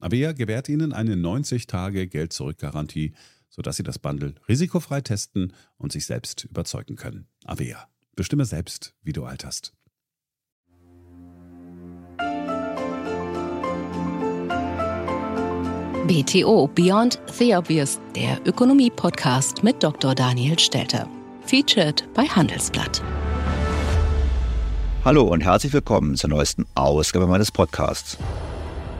Avea gewährt Ihnen eine 90-Tage-Geld-Zurück-Garantie, sodass Sie das Bundle risikofrei testen und sich selbst überzeugen können. Avea. Bestimme selbst, wie du alterst. BTO Beyond the Obvious, der Ökonomie-Podcast mit Dr. Daniel Stelter. Featured bei Handelsblatt. Hallo und herzlich willkommen zur neuesten Ausgabe meines Podcasts.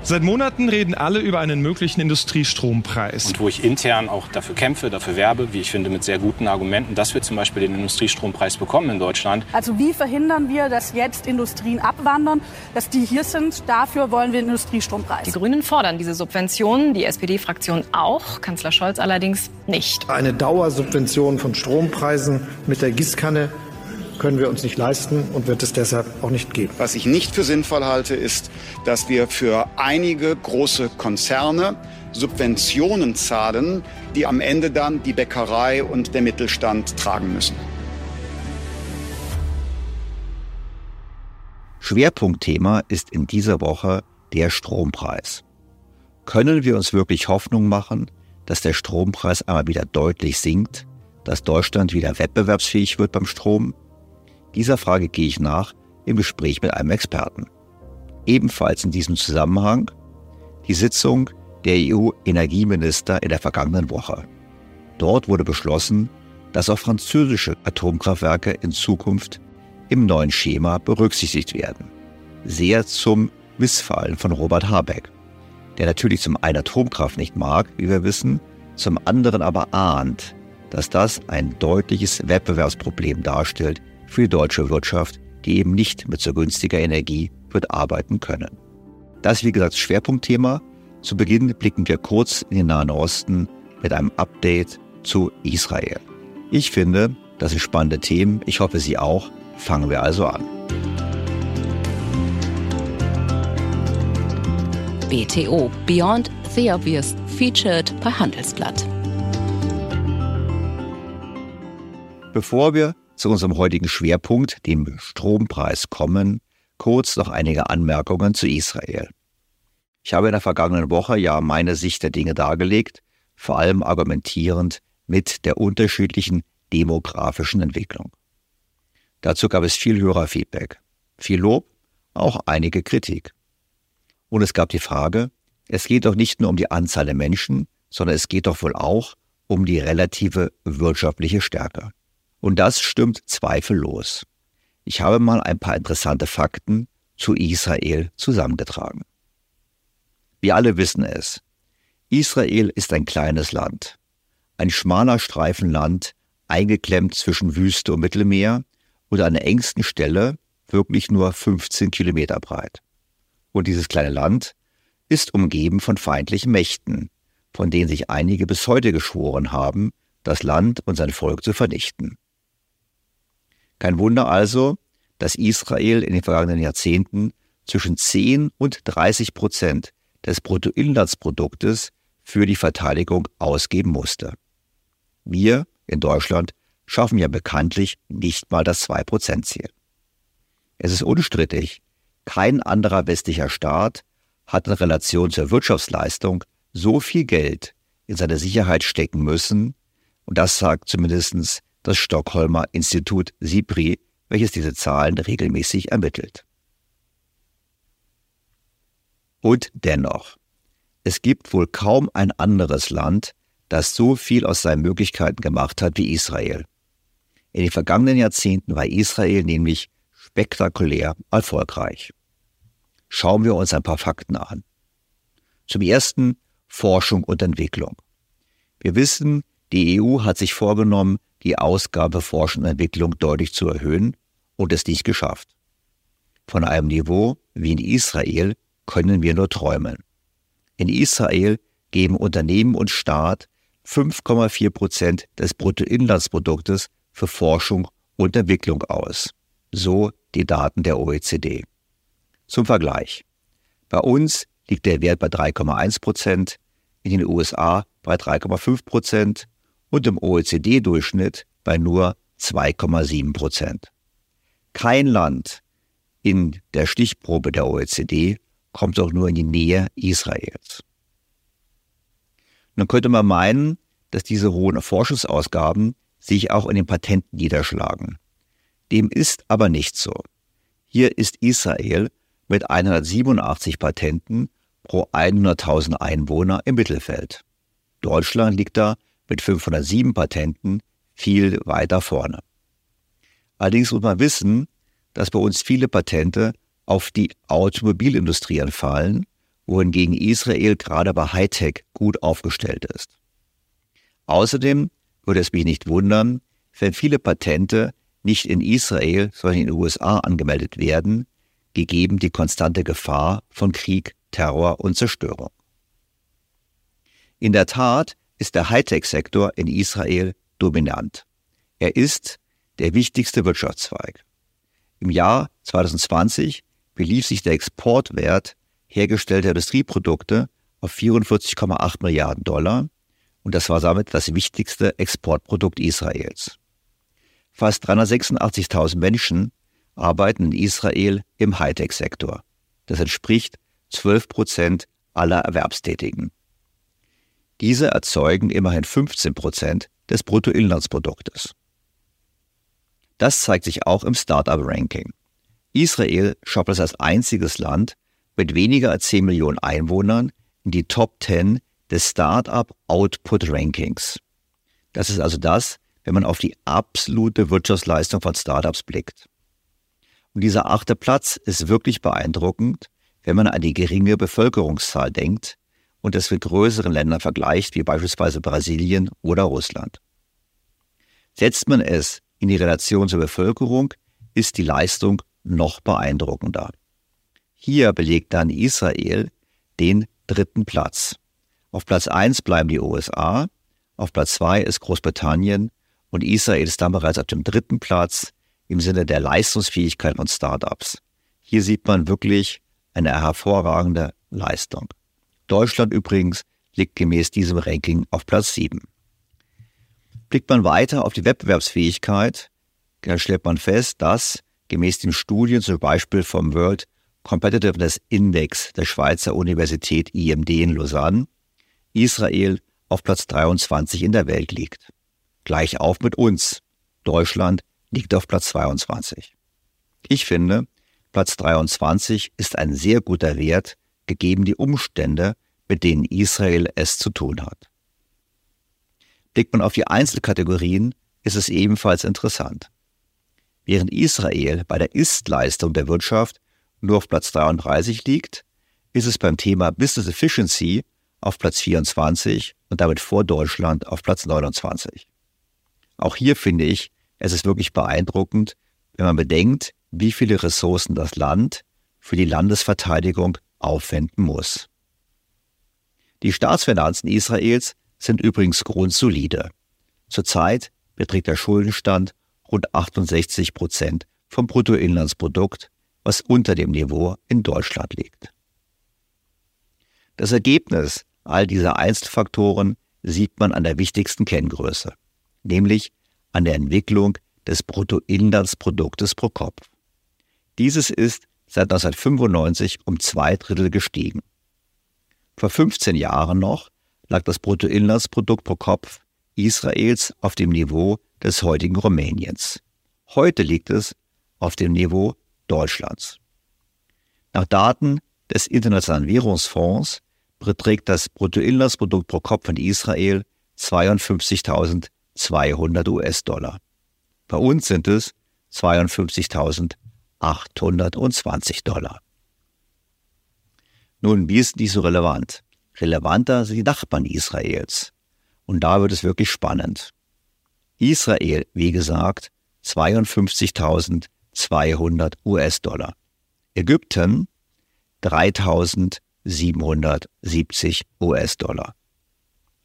Seit Monaten reden alle über einen möglichen Industriestrompreis. Und wo ich intern auch dafür kämpfe, dafür werbe, wie ich finde, mit sehr guten Argumenten, dass wir zum Beispiel den Industriestrompreis bekommen in Deutschland. Also wie verhindern wir, dass jetzt Industrien abwandern, dass die hier sind? Dafür wollen wir den Industriestrompreis. Die Grünen fordern diese Subventionen, die SPD-Fraktion auch, Kanzler Scholz allerdings nicht. Eine Dauersubvention von Strompreisen mit der Gießkanne können wir uns nicht leisten und wird es deshalb auch nicht geben. Was ich nicht für sinnvoll halte, ist, dass wir für einige große Konzerne Subventionen zahlen, die am Ende dann die Bäckerei und der Mittelstand tragen müssen. Schwerpunktthema ist in dieser Woche der Strompreis. Können wir uns wirklich Hoffnung machen, dass der Strompreis einmal wieder deutlich sinkt, dass Deutschland wieder wettbewerbsfähig wird beim Strom dieser Frage gehe ich nach im Gespräch mit einem Experten. Ebenfalls in diesem Zusammenhang die Sitzung der EU-Energieminister in der vergangenen Woche. Dort wurde beschlossen, dass auch französische Atomkraftwerke in Zukunft im neuen Schema berücksichtigt werden. Sehr zum Missfallen von Robert Habeck, der natürlich zum einen Atomkraft nicht mag, wie wir wissen, zum anderen aber ahnt, dass das ein deutliches Wettbewerbsproblem darstellt für die deutsche Wirtschaft, die eben nicht mit so günstiger Energie wird arbeiten können. Das ist wie gesagt Schwerpunktthema. Zu Beginn blicken wir kurz in den Nahen Osten mit einem Update zu Israel. Ich finde, das sind spannende Themen. Ich hoffe, Sie auch. Fangen wir also an. BTO Beyond the Obvious featured bei Handelsblatt. Bevor wir zu unserem heutigen Schwerpunkt, dem Strompreis, kommen, kurz noch einige Anmerkungen zu Israel. Ich habe in der vergangenen Woche ja meine Sicht der Dinge dargelegt, vor allem argumentierend mit der unterschiedlichen demografischen Entwicklung. Dazu gab es viel Hörerfeedback, viel Lob, auch einige Kritik. Und es gab die Frage, es geht doch nicht nur um die Anzahl der Menschen, sondern es geht doch wohl auch um die relative wirtschaftliche Stärke. Und das stimmt zweifellos. Ich habe mal ein paar interessante Fakten zu Israel zusammengetragen. Wir alle wissen es. Israel ist ein kleines Land. Ein schmaler Streifen Land, eingeklemmt zwischen Wüste und Mittelmeer und an der engsten Stelle wirklich nur 15 Kilometer breit. Und dieses kleine Land ist umgeben von feindlichen Mächten, von denen sich einige bis heute geschworen haben, das Land und sein Volk zu vernichten. Kein Wunder also, dass Israel in den vergangenen Jahrzehnten zwischen 10 und 30 Prozent des Bruttoinlandsproduktes für die Verteidigung ausgeben musste. Wir in Deutschland schaffen ja bekanntlich nicht mal das 2-Prozent-Ziel. Es ist unstrittig, kein anderer westlicher Staat hat in Relation zur Wirtschaftsleistung so viel Geld in seine Sicherheit stecken müssen, und das sagt zumindest das Stockholmer Institut SIPRI, welches diese Zahlen regelmäßig ermittelt. Und dennoch, es gibt wohl kaum ein anderes Land, das so viel aus seinen Möglichkeiten gemacht hat wie Israel. In den vergangenen Jahrzehnten war Israel nämlich spektakulär erfolgreich. Schauen wir uns ein paar Fakten an. Zum ersten Forschung und Entwicklung. Wir wissen, die EU hat sich vorgenommen, die Ausgabe Forschung und Entwicklung deutlich zu erhöhen und es nicht geschafft. Von einem Niveau wie in Israel können wir nur träumen. In Israel geben Unternehmen und Staat 5,4 Prozent des Bruttoinlandsproduktes für Forschung und Entwicklung aus. So die Daten der OECD. Zum Vergleich. Bei uns liegt der Wert bei 3,1 Prozent, in den USA bei 3,5 Prozent und im OECD-Durchschnitt bei nur 2,7 Prozent. Kein Land in der Stichprobe der OECD kommt auch nur in die Nähe Israels. Nun könnte man meinen, dass diese hohen Forschungsausgaben sich auch in den Patenten niederschlagen. Dem ist aber nicht so. Hier ist Israel mit 187 Patenten pro 100.000 Einwohner im Mittelfeld. Deutschland liegt da mit 507 Patenten viel weiter vorne. Allerdings muss man wissen, dass bei uns viele Patente auf die Automobilindustrie entfallen, wohingegen Israel gerade bei Hightech gut aufgestellt ist. Außerdem würde es mich nicht wundern, wenn viele Patente nicht in Israel, sondern in den USA angemeldet werden, gegeben die konstante Gefahr von Krieg, Terror und Zerstörung. In der Tat ist der Hightech-Sektor in Israel dominant. Er ist der wichtigste Wirtschaftszweig. Im Jahr 2020 belief sich der Exportwert hergestellter Industrieprodukte auf 44,8 Milliarden Dollar und das war damit das wichtigste Exportprodukt Israels. Fast 386.000 Menschen arbeiten in Israel im Hightech-Sektor. Das entspricht 12 Prozent aller Erwerbstätigen. Diese erzeugen immerhin 15 Prozent des Bruttoinlandsproduktes. Das zeigt sich auch im Startup-Ranking. Israel schafft es als einziges Land mit weniger als 10 Millionen Einwohnern in die Top 10 des Startup Output Rankings. Das ist also das, wenn man auf die absolute Wirtschaftsleistung von Startups blickt. Und dieser achte Platz ist wirklich beeindruckend, wenn man an die geringe Bevölkerungszahl denkt und es mit größeren Ländern vergleicht, wie beispielsweise Brasilien oder Russland. Setzt man es in die Relation zur Bevölkerung, ist die Leistung noch beeindruckender. Hier belegt dann Israel den dritten Platz. Auf Platz 1 bleiben die USA, auf Platz 2 ist Großbritannien und Israel ist dann bereits auf dem dritten Platz im Sinne der Leistungsfähigkeit von Startups. Hier sieht man wirklich eine hervorragende Leistung. Deutschland übrigens liegt gemäß diesem Ranking auf Platz 7. Blickt man weiter auf die Wettbewerbsfähigkeit, dann stellt man fest, dass gemäß den Studien zum Beispiel vom World Competitiveness Index der Schweizer Universität IMD in Lausanne Israel auf Platz 23 in der Welt liegt. Gleich auf mit uns. Deutschland liegt auf Platz 22. Ich finde, Platz 23 ist ein sehr guter Wert, gegeben die Umstände, mit denen Israel es zu tun hat. Blickt man auf die Einzelkategorien, ist es ebenfalls interessant. Während Israel bei der Ist-Leistung der Wirtschaft nur auf Platz 33 liegt, ist es beim Thema Business Efficiency auf Platz 24 und damit vor Deutschland auf Platz 29. Auch hier finde ich, es ist wirklich beeindruckend, wenn man bedenkt, wie viele Ressourcen das Land für die Landesverteidigung aufwenden muss. Die Staatsfinanzen Israels sind übrigens grundsolide. Zurzeit beträgt der Schuldenstand rund 68 Prozent vom Bruttoinlandsprodukt, was unter dem Niveau in Deutschland liegt. Das Ergebnis all dieser Einzelfaktoren sieht man an der wichtigsten Kenngröße, nämlich an der Entwicklung des Bruttoinlandsproduktes pro Kopf. Dieses ist seit 1995 um zwei Drittel gestiegen. Vor 15 Jahren noch lag das Bruttoinlandsprodukt pro Kopf Israels auf dem Niveau des heutigen Rumäniens. Heute liegt es auf dem Niveau Deutschlands. Nach Daten des Internationalen Währungsfonds beträgt das Bruttoinlandsprodukt pro Kopf in Israel 52.200 US-Dollar. Bei uns sind es 52.820 Dollar. Nun, wie ist dies so relevant? Relevanter sind die Nachbarn Israels. Und da wird es wirklich spannend. Israel, wie gesagt, 52.200 US-Dollar. Ägypten 3.770 US-Dollar.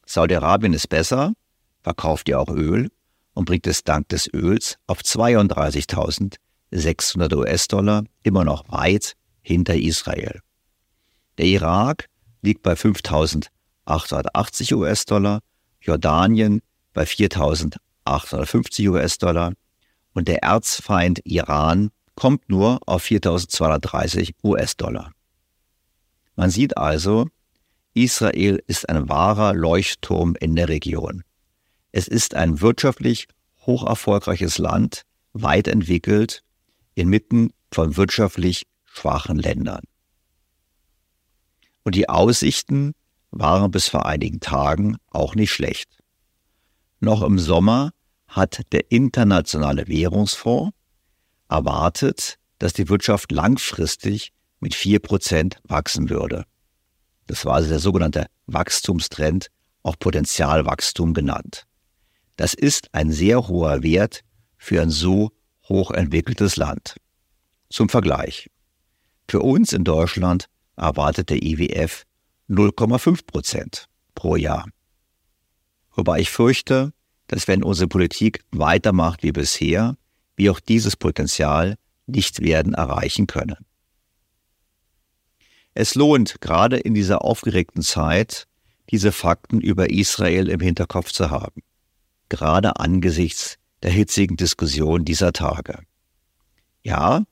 Saudi-Arabien ist besser, verkauft ja auch Öl und bringt es dank des Öls auf 32.600 US-Dollar, immer noch weit hinter Israel. Der Irak liegt bei 5.880 US-Dollar, Jordanien bei 4.850 US-Dollar und der Erzfeind Iran kommt nur auf 4.230 US-Dollar. Man sieht also, Israel ist ein wahrer Leuchtturm in der Region. Es ist ein wirtschaftlich hocherfolgreiches Land, weit entwickelt, inmitten von wirtschaftlich schwachen Ländern. Und die Aussichten waren bis vor einigen Tagen auch nicht schlecht. Noch im Sommer hat der Internationale Währungsfonds erwartet, dass die Wirtschaft langfristig mit vier Prozent wachsen würde. Das war also der sogenannte Wachstumstrend, auch Potenzialwachstum genannt. Das ist ein sehr hoher Wert für ein so hochentwickeltes Land. Zum Vergleich. Für uns in Deutschland erwartet der IWF 0,5 Prozent pro Jahr. Wobei ich fürchte, dass wenn unsere Politik weitermacht wie bisher, wir auch dieses Potenzial nicht werden erreichen können. Es lohnt, gerade in dieser aufgeregten Zeit, diese Fakten über Israel im Hinterkopf zu haben, gerade angesichts der hitzigen Diskussion dieser Tage. Ja,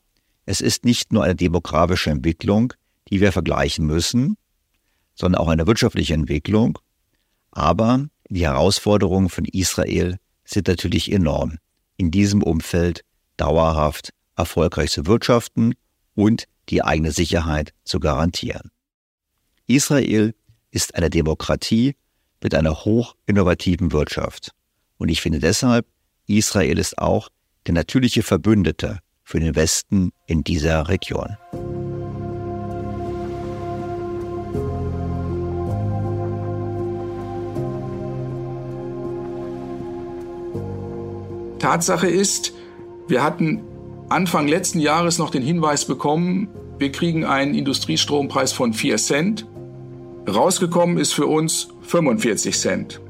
es ist nicht nur eine demografische Entwicklung, die wir vergleichen müssen, sondern auch eine wirtschaftliche Entwicklung, aber die Herausforderungen von Israel sind natürlich enorm, in diesem Umfeld dauerhaft erfolgreich zu wirtschaften und die eigene Sicherheit zu garantieren. Israel ist eine Demokratie mit einer hoch innovativen Wirtschaft. Und ich finde deshalb, Israel ist auch der natürliche Verbündete für den Westen in dieser Region. Tatsache ist, wir hatten Anfang letzten Jahres noch den Hinweis bekommen, wir kriegen einen Industriestrompreis von 4 Cent. Rausgekommen ist für uns 45 Cent.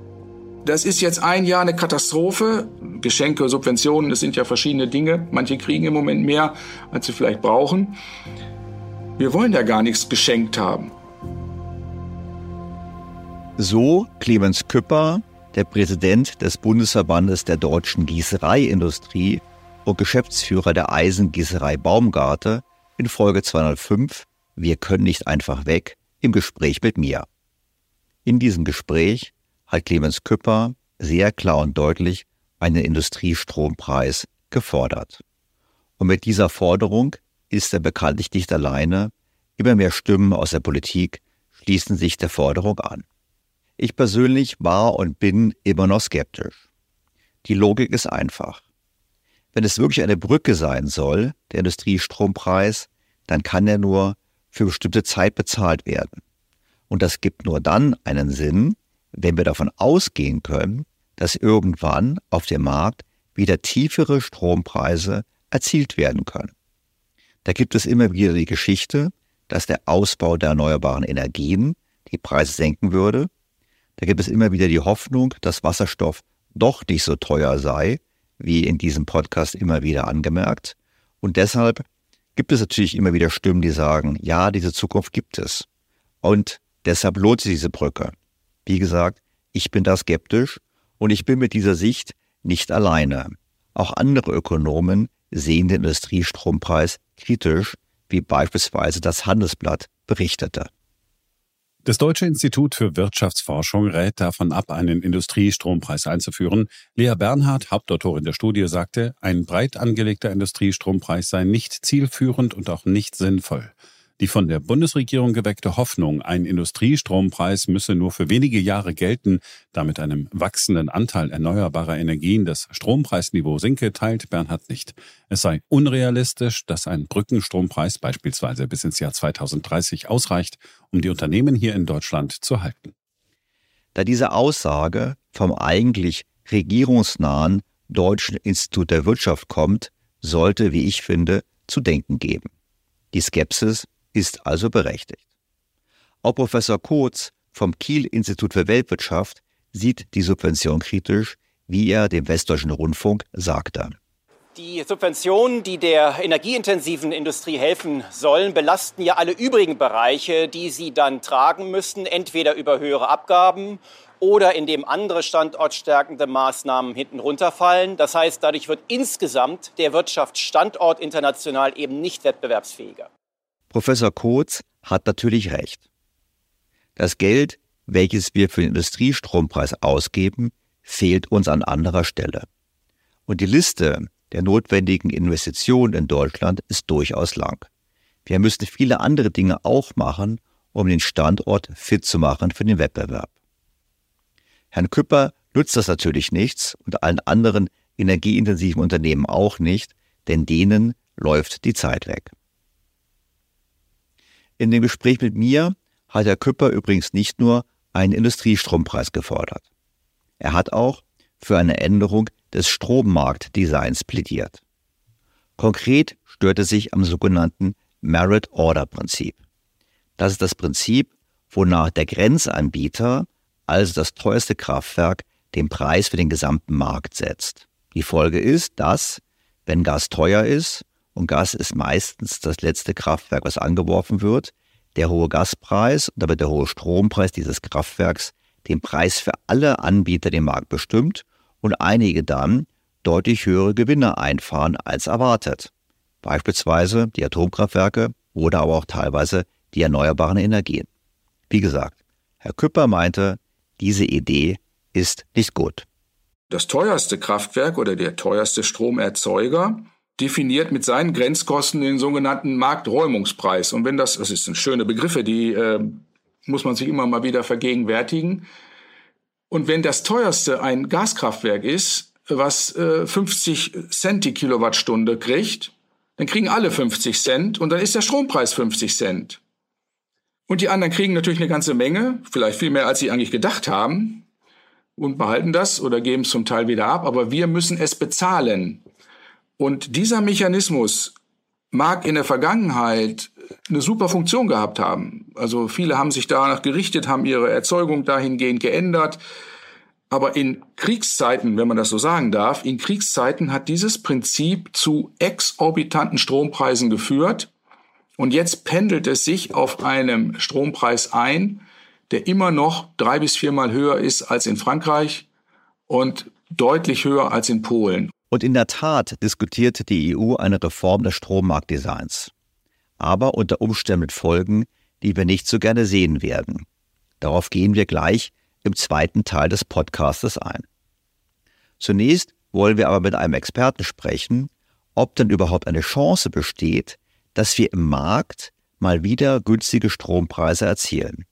Das ist jetzt ein Jahr eine Katastrophe. Geschenke, Subventionen, das sind ja verschiedene Dinge. Manche kriegen im Moment mehr, als sie vielleicht brauchen. Wir wollen ja gar nichts geschenkt haben. So Clemens Küpper der Präsident des Bundesverbandes der deutschen Gießereiindustrie und Geschäftsführer der Eisengießerei Baumgarte in Folge 205 Wir können nicht einfach weg im Gespräch mit mir. In diesem Gespräch hat Clemens Küpper sehr klar und deutlich einen Industriestrompreis gefordert. Und mit dieser Forderung ist er bekanntlich nicht alleine. Immer mehr Stimmen aus der Politik schließen sich der Forderung an. Ich persönlich war und bin immer noch skeptisch. Die Logik ist einfach. Wenn es wirklich eine Brücke sein soll, der Industriestrompreis, dann kann er nur für bestimmte Zeit bezahlt werden. Und das gibt nur dann einen Sinn, wenn wir davon ausgehen können, dass irgendwann auf dem Markt wieder tiefere Strompreise erzielt werden können. Da gibt es immer wieder die Geschichte, dass der Ausbau der erneuerbaren Energien die Preise senken würde. Da gibt es immer wieder die Hoffnung, dass Wasserstoff doch nicht so teuer sei, wie in diesem Podcast immer wieder angemerkt. Und deshalb gibt es natürlich immer wieder Stimmen, die sagen, ja, diese Zukunft gibt es. Und deshalb lohnt sich diese Brücke. Wie gesagt, ich bin da skeptisch und ich bin mit dieser Sicht nicht alleine. Auch andere Ökonomen sehen den Industriestrompreis kritisch, wie beispielsweise das Handelsblatt berichtete. Das Deutsche Institut für Wirtschaftsforschung rät davon ab, einen Industriestrompreis einzuführen. Lea Bernhard, Hauptautorin der Studie, sagte, ein breit angelegter Industriestrompreis sei nicht zielführend und auch nicht sinnvoll. Die von der Bundesregierung geweckte Hoffnung, ein Industriestrompreis müsse nur für wenige Jahre gelten, damit einem wachsenden Anteil erneuerbarer Energien das Strompreisniveau sinke, teilt Bernhard nicht. Es sei unrealistisch, dass ein Brückenstrompreis beispielsweise bis ins Jahr 2030 ausreicht, um die Unternehmen hier in Deutschland zu halten. Da diese Aussage vom eigentlich regierungsnahen Deutschen Institut der Wirtschaft kommt, sollte, wie ich finde, zu denken geben. Die Skepsis ist also berechtigt. Auch Professor Kotz vom Kiel-Institut für Weltwirtschaft sieht die Subvention kritisch, wie er dem Westdeutschen Rundfunk sagte. Die Subventionen, die der energieintensiven Industrie helfen sollen, belasten ja alle übrigen Bereiche, die sie dann tragen müssen, entweder über höhere Abgaben oder indem andere standortstärkende Maßnahmen hinten runterfallen. Das heißt, dadurch wird insgesamt der Wirtschaftsstandort international eben nicht wettbewerbsfähiger. Professor Kotz hat natürlich recht. Das Geld, welches wir für den Industriestrompreis ausgeben, fehlt uns an anderer Stelle. Und die Liste der notwendigen Investitionen in Deutschland ist durchaus lang. Wir müssen viele andere Dinge auch machen, um den Standort fit zu machen für den Wettbewerb. Herrn Küpper nutzt das natürlich nichts und allen anderen energieintensiven Unternehmen auch nicht, denn denen läuft die Zeit weg. In dem Gespräch mit mir hat Herr Küpper übrigens nicht nur einen Industriestrompreis gefordert. Er hat auch für eine Änderung des Strommarktdesigns plädiert. Konkret stört er sich am sogenannten Merit Order Prinzip. Das ist das Prinzip, wonach der Grenzanbieter, also das teuerste Kraftwerk, den Preis für den gesamten Markt setzt. Die Folge ist, dass, wenn Gas teuer ist, und Gas ist meistens das letzte Kraftwerk, was angeworfen wird. Der hohe Gaspreis und damit der hohe Strompreis dieses Kraftwerks den Preis für alle Anbieter den Markt bestimmt und einige dann deutlich höhere Gewinne einfahren als erwartet. Beispielsweise die Atomkraftwerke oder aber auch teilweise die erneuerbaren Energien. Wie gesagt, Herr Küpper meinte, diese Idee ist nicht gut. Das teuerste Kraftwerk oder der teuerste Stromerzeuger definiert mit seinen Grenzkosten den sogenannten Markträumungspreis. Und wenn das, das ist eine schöne Begriffe, die äh, muss man sich immer mal wieder vergegenwärtigen. Und wenn das teuerste ein Gaskraftwerk ist, was äh, 50 Cent die Kilowattstunde kriegt, dann kriegen alle 50 Cent und dann ist der Strompreis 50 Cent. Und die anderen kriegen natürlich eine ganze Menge, vielleicht viel mehr, als sie eigentlich gedacht haben, und behalten das oder geben es zum Teil wieder ab, aber wir müssen es bezahlen. Und dieser Mechanismus mag in der Vergangenheit eine super Funktion gehabt haben. Also viele haben sich danach gerichtet, haben ihre Erzeugung dahingehend geändert. Aber in Kriegszeiten, wenn man das so sagen darf, in Kriegszeiten hat dieses Prinzip zu exorbitanten Strompreisen geführt. Und jetzt pendelt es sich auf einem Strompreis ein, der immer noch drei bis viermal höher ist als in Frankreich, und deutlich höher als in Polen. Und in der Tat diskutiert die EU eine Reform des Strommarktdesigns. Aber unter Umständen mit Folgen, die wir nicht so gerne sehen werden. Darauf gehen wir gleich im zweiten Teil des Podcastes ein. Zunächst wollen wir aber mit einem Experten sprechen, ob denn überhaupt eine Chance besteht, dass wir im Markt mal wieder günstige Strompreise erzielen.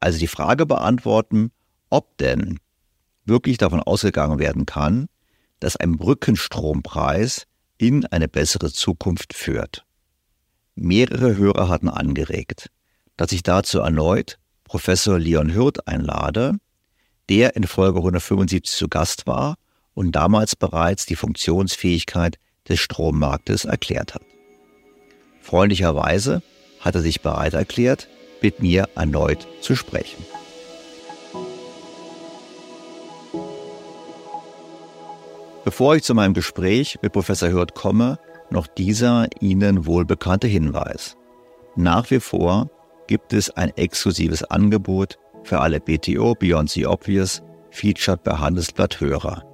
Also die Frage beantworten, ob denn wirklich davon ausgegangen werden kann, dass ein Brückenstrompreis in eine bessere Zukunft führt. Mehrere Hörer hatten angeregt, dass ich dazu erneut Professor Leon Hürth einlade, der in Folge 175 zu Gast war und damals bereits die Funktionsfähigkeit des Strommarktes erklärt hat. Freundlicherweise hat er sich bereit erklärt, mit mir erneut zu sprechen. Bevor ich zu meinem Gespräch mit Professor Hürth komme, noch dieser Ihnen wohlbekannte Hinweis. Nach wie vor gibt es ein exklusives Angebot für alle BTO Beyond the Obvious Featured bei Handelsblatt Hörer.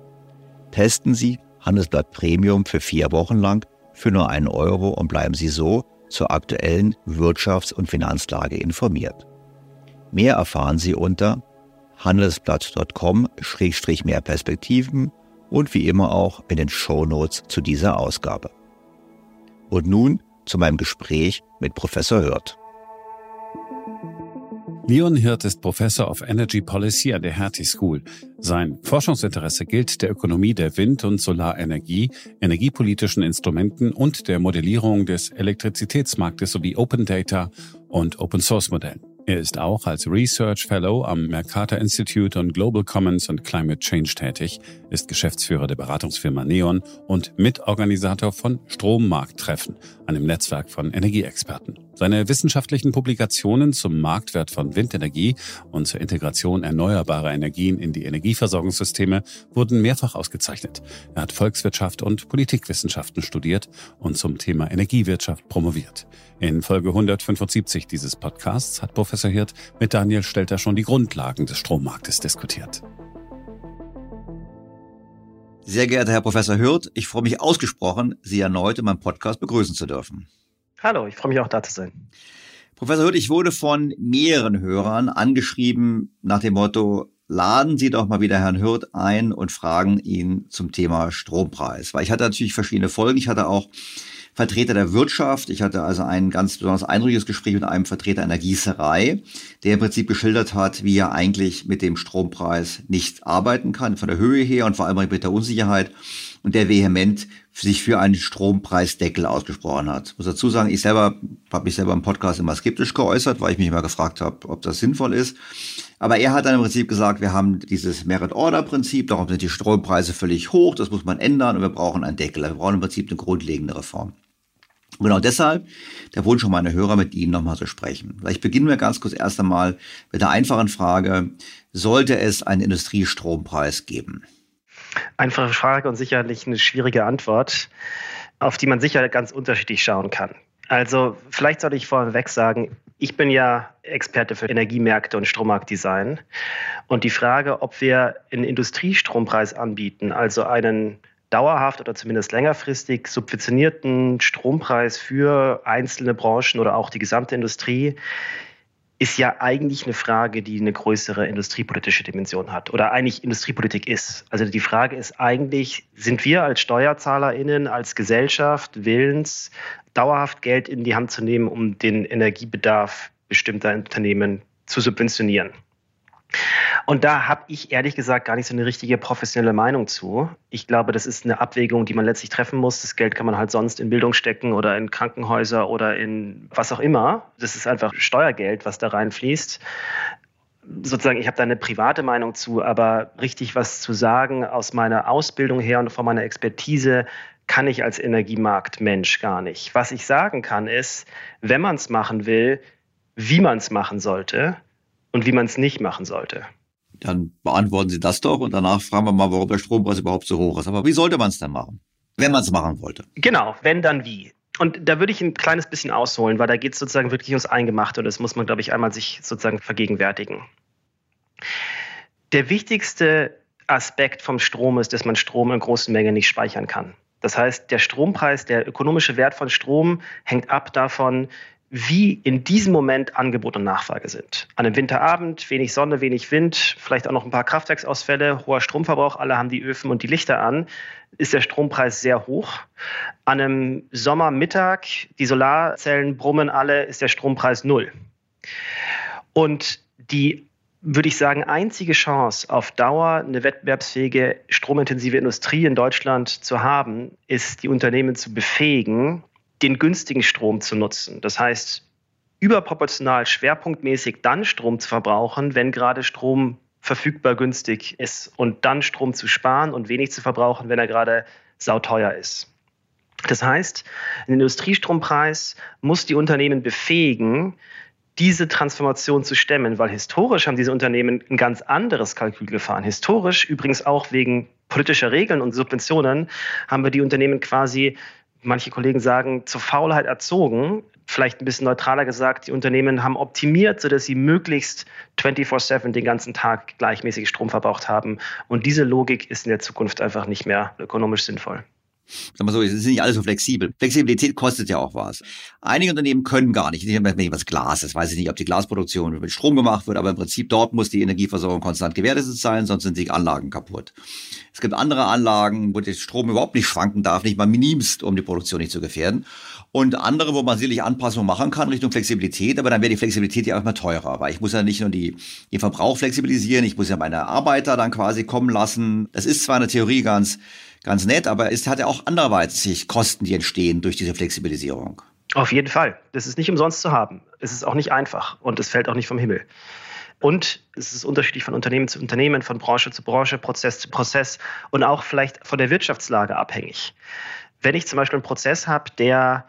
Testen Sie Handelsblatt Premium für vier Wochen lang für nur einen Euro und bleiben Sie so zur aktuellen Wirtschafts- und Finanzlage informiert. Mehr erfahren Sie unter handelsblatt.com-mehr Perspektiven und wie immer auch in den Shownotes zu dieser Ausgabe. Und nun zu meinem Gespräch mit Professor Hürth. Leon Hirt ist Professor of Energy Policy an der Hertie School. Sein Forschungsinteresse gilt der Ökonomie der Wind- und Solarenergie, energiepolitischen Instrumenten und der Modellierung des Elektrizitätsmarktes sowie Open Data und Open Source Modellen. Er ist auch als Research Fellow am Mercator Institute on Global Commons and Climate Change tätig, ist Geschäftsführer der Beratungsfirma Neon und Mitorganisator von Strommarkttreffen, einem Netzwerk von Energieexperten. Seine wissenschaftlichen Publikationen zum Marktwert von Windenergie und zur Integration erneuerbarer Energien in die Energieversorgungssysteme wurden mehrfach ausgezeichnet. Er hat Volkswirtschaft und Politikwissenschaften studiert und zum Thema Energiewirtschaft promoviert. In Folge 175 dieses Podcasts hat Professor Hirt mit Daniel Stelter schon die Grundlagen des Strommarktes diskutiert. Sehr geehrter Herr Professor Hirt, ich freue mich ausgesprochen, Sie erneut in meinem Podcast begrüßen zu dürfen. Hallo, ich freue mich auch da zu sein. Professor Hirt, ich wurde von mehreren Hörern angeschrieben nach dem Motto, laden Sie doch mal wieder Herrn Hirt ein und fragen ihn zum Thema Strompreis. Weil ich hatte natürlich verschiedene Folgen. Ich hatte auch Vertreter der Wirtschaft. Ich hatte also ein ganz besonders eindrückliches Gespräch mit einem Vertreter einer Gießerei, der im Prinzip geschildert hat, wie er eigentlich mit dem Strompreis nicht arbeiten kann, von der Höhe her und vor allem mit der Unsicherheit und der vehement sich für einen Strompreisdeckel ausgesprochen hat. Ich muss dazu sagen, ich selber habe mich selber im Podcast immer skeptisch geäußert, weil ich mich immer gefragt habe, ob das sinnvoll ist. Aber er hat dann im Prinzip gesagt, wir haben dieses Merit-Order-Prinzip, darum sind die Strompreise völlig hoch, das muss man ändern und wir brauchen einen Deckel. Wir brauchen im Prinzip eine grundlegende Reform. Und genau deshalb der Wunsch meiner Hörer, mit Ihnen nochmal zu sprechen. Vielleicht beginnen wir ganz kurz erst einmal mit der einfachen Frage, sollte es einen Industriestrompreis geben? Einfache Frage und sicherlich eine schwierige Antwort, auf die man sicher ganz unterschiedlich schauen kann. Also vielleicht sollte ich vorweg sagen, ich bin ja Experte für Energiemärkte und Strommarktdesign. Und die Frage, ob wir einen Industriestrompreis anbieten, also einen dauerhaft oder zumindest längerfristig subventionierten Strompreis für einzelne Branchen oder auch die gesamte Industrie ist ja eigentlich eine Frage, die eine größere industriepolitische Dimension hat oder eigentlich Industriepolitik ist. Also die Frage ist eigentlich, sind wir als SteuerzahlerInnen, als Gesellschaft willens, dauerhaft Geld in die Hand zu nehmen, um den Energiebedarf bestimmter Unternehmen zu subventionieren? Und da habe ich ehrlich gesagt gar nicht so eine richtige professionelle Meinung zu. Ich glaube, das ist eine Abwägung, die man letztlich treffen muss. Das Geld kann man halt sonst in Bildung stecken oder in Krankenhäuser oder in was auch immer. Das ist einfach Steuergeld, was da reinfließt. Sozusagen, ich habe da eine private Meinung zu, aber richtig was zu sagen aus meiner Ausbildung her und von meiner Expertise kann ich als Energiemarktmensch gar nicht. Was ich sagen kann, ist, wenn man es machen will, wie man es machen sollte und wie man es nicht machen sollte. Dann beantworten Sie das doch und danach fragen wir mal, warum der Strompreis überhaupt so hoch ist. Aber wie sollte man es denn machen, wenn man es machen wollte? Genau, wenn dann wie. Und da würde ich ein kleines bisschen ausholen, weil da geht es sozusagen wirklich ums Eingemachte und das muss man, glaube ich, einmal sich sozusagen vergegenwärtigen. Der wichtigste Aspekt vom Strom ist, dass man Strom in großen Mengen nicht speichern kann. Das heißt, der Strompreis, der ökonomische Wert von Strom hängt ab davon, wie in diesem Moment Angebot und Nachfrage sind. An einem Winterabend, wenig Sonne, wenig Wind, vielleicht auch noch ein paar Kraftwerksausfälle, hoher Stromverbrauch, alle haben die Öfen und die Lichter an, ist der Strompreis sehr hoch. An einem Sommermittag, die Solarzellen brummen alle, ist der Strompreis null. Und die würde ich sagen, einzige Chance auf Dauer eine wettbewerbsfähige stromintensive Industrie in Deutschland zu haben, ist die Unternehmen zu befähigen, den günstigen Strom zu nutzen. Das heißt, überproportional schwerpunktmäßig dann Strom zu verbrauchen, wenn gerade Strom verfügbar günstig ist und dann Strom zu sparen und wenig zu verbrauchen, wenn er gerade sauteuer ist. Das heißt, ein Industriestrompreis muss die Unternehmen befähigen, diese Transformation zu stemmen, weil historisch haben diese Unternehmen ein ganz anderes Kalkül gefahren. Historisch, übrigens auch wegen politischer Regeln und Subventionen, haben wir die Unternehmen quasi manche Kollegen sagen, zur Faulheit erzogen. Vielleicht ein bisschen neutraler gesagt, die Unternehmen haben optimiert, sodass sie möglichst 24-7 den ganzen Tag gleichmäßig Strom verbraucht haben. Und diese Logik ist in der Zukunft einfach nicht mehr ökonomisch sinnvoll. Sag mal so, es ist nicht alles so flexibel. Flexibilität kostet ja auch was. Einige Unternehmen können gar nicht. Nicht mehr was Glas ist. Weiß ich nicht, ob die Glasproduktion mit Strom gemacht wird, aber im Prinzip dort muss die Energieversorgung konstant gewährleistet sein, sonst sind die Anlagen kaputt. Es gibt andere Anlagen, wo der Strom überhaupt nicht schwanken darf, nicht mal minimst, um die Produktion nicht zu gefährden. Und andere, wo man sicherlich Anpassungen machen kann Richtung Flexibilität, aber dann wäre die Flexibilität ja auch mal teurer, weil ich muss ja nicht nur die, den Verbrauch flexibilisieren, ich muss ja meine Arbeiter dann quasi kommen lassen. Das ist zwar eine Theorie ganz ganz nett, aber es hat ja auch anderweitig Kosten, die entstehen durch diese Flexibilisierung. Auf jeden Fall. Das ist nicht umsonst zu haben. Es ist auch nicht einfach und es fällt auch nicht vom Himmel. Und es ist unterschiedlich von Unternehmen zu Unternehmen, von Branche zu Branche, Prozess zu Prozess und auch vielleicht von der Wirtschaftslage abhängig. Wenn ich zum Beispiel einen Prozess habe, der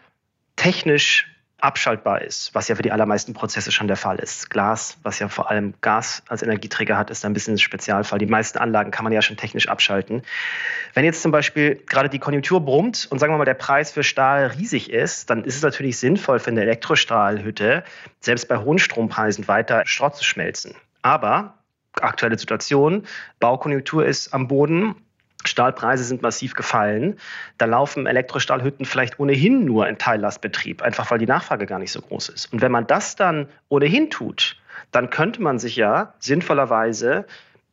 technisch abschaltbar ist, was ja für die allermeisten Prozesse schon der Fall ist. Glas, was ja vor allem Gas als Energieträger hat, ist ein bisschen ein Spezialfall. Die meisten Anlagen kann man ja schon technisch abschalten. Wenn jetzt zum Beispiel gerade die Konjunktur brummt und sagen wir mal der Preis für Stahl riesig ist, dann ist es natürlich sinnvoll für eine Elektrostahlhütte, selbst bei hohen Strompreisen weiter Schrott zu schmelzen. Aber aktuelle Situation, Baukonjunktur ist am Boden, Stahlpreise sind massiv gefallen. Da laufen Elektrostahlhütten vielleicht ohnehin nur in Teillastbetrieb, einfach weil die Nachfrage gar nicht so groß ist. Und wenn man das dann ohnehin tut, dann könnte man sich ja sinnvollerweise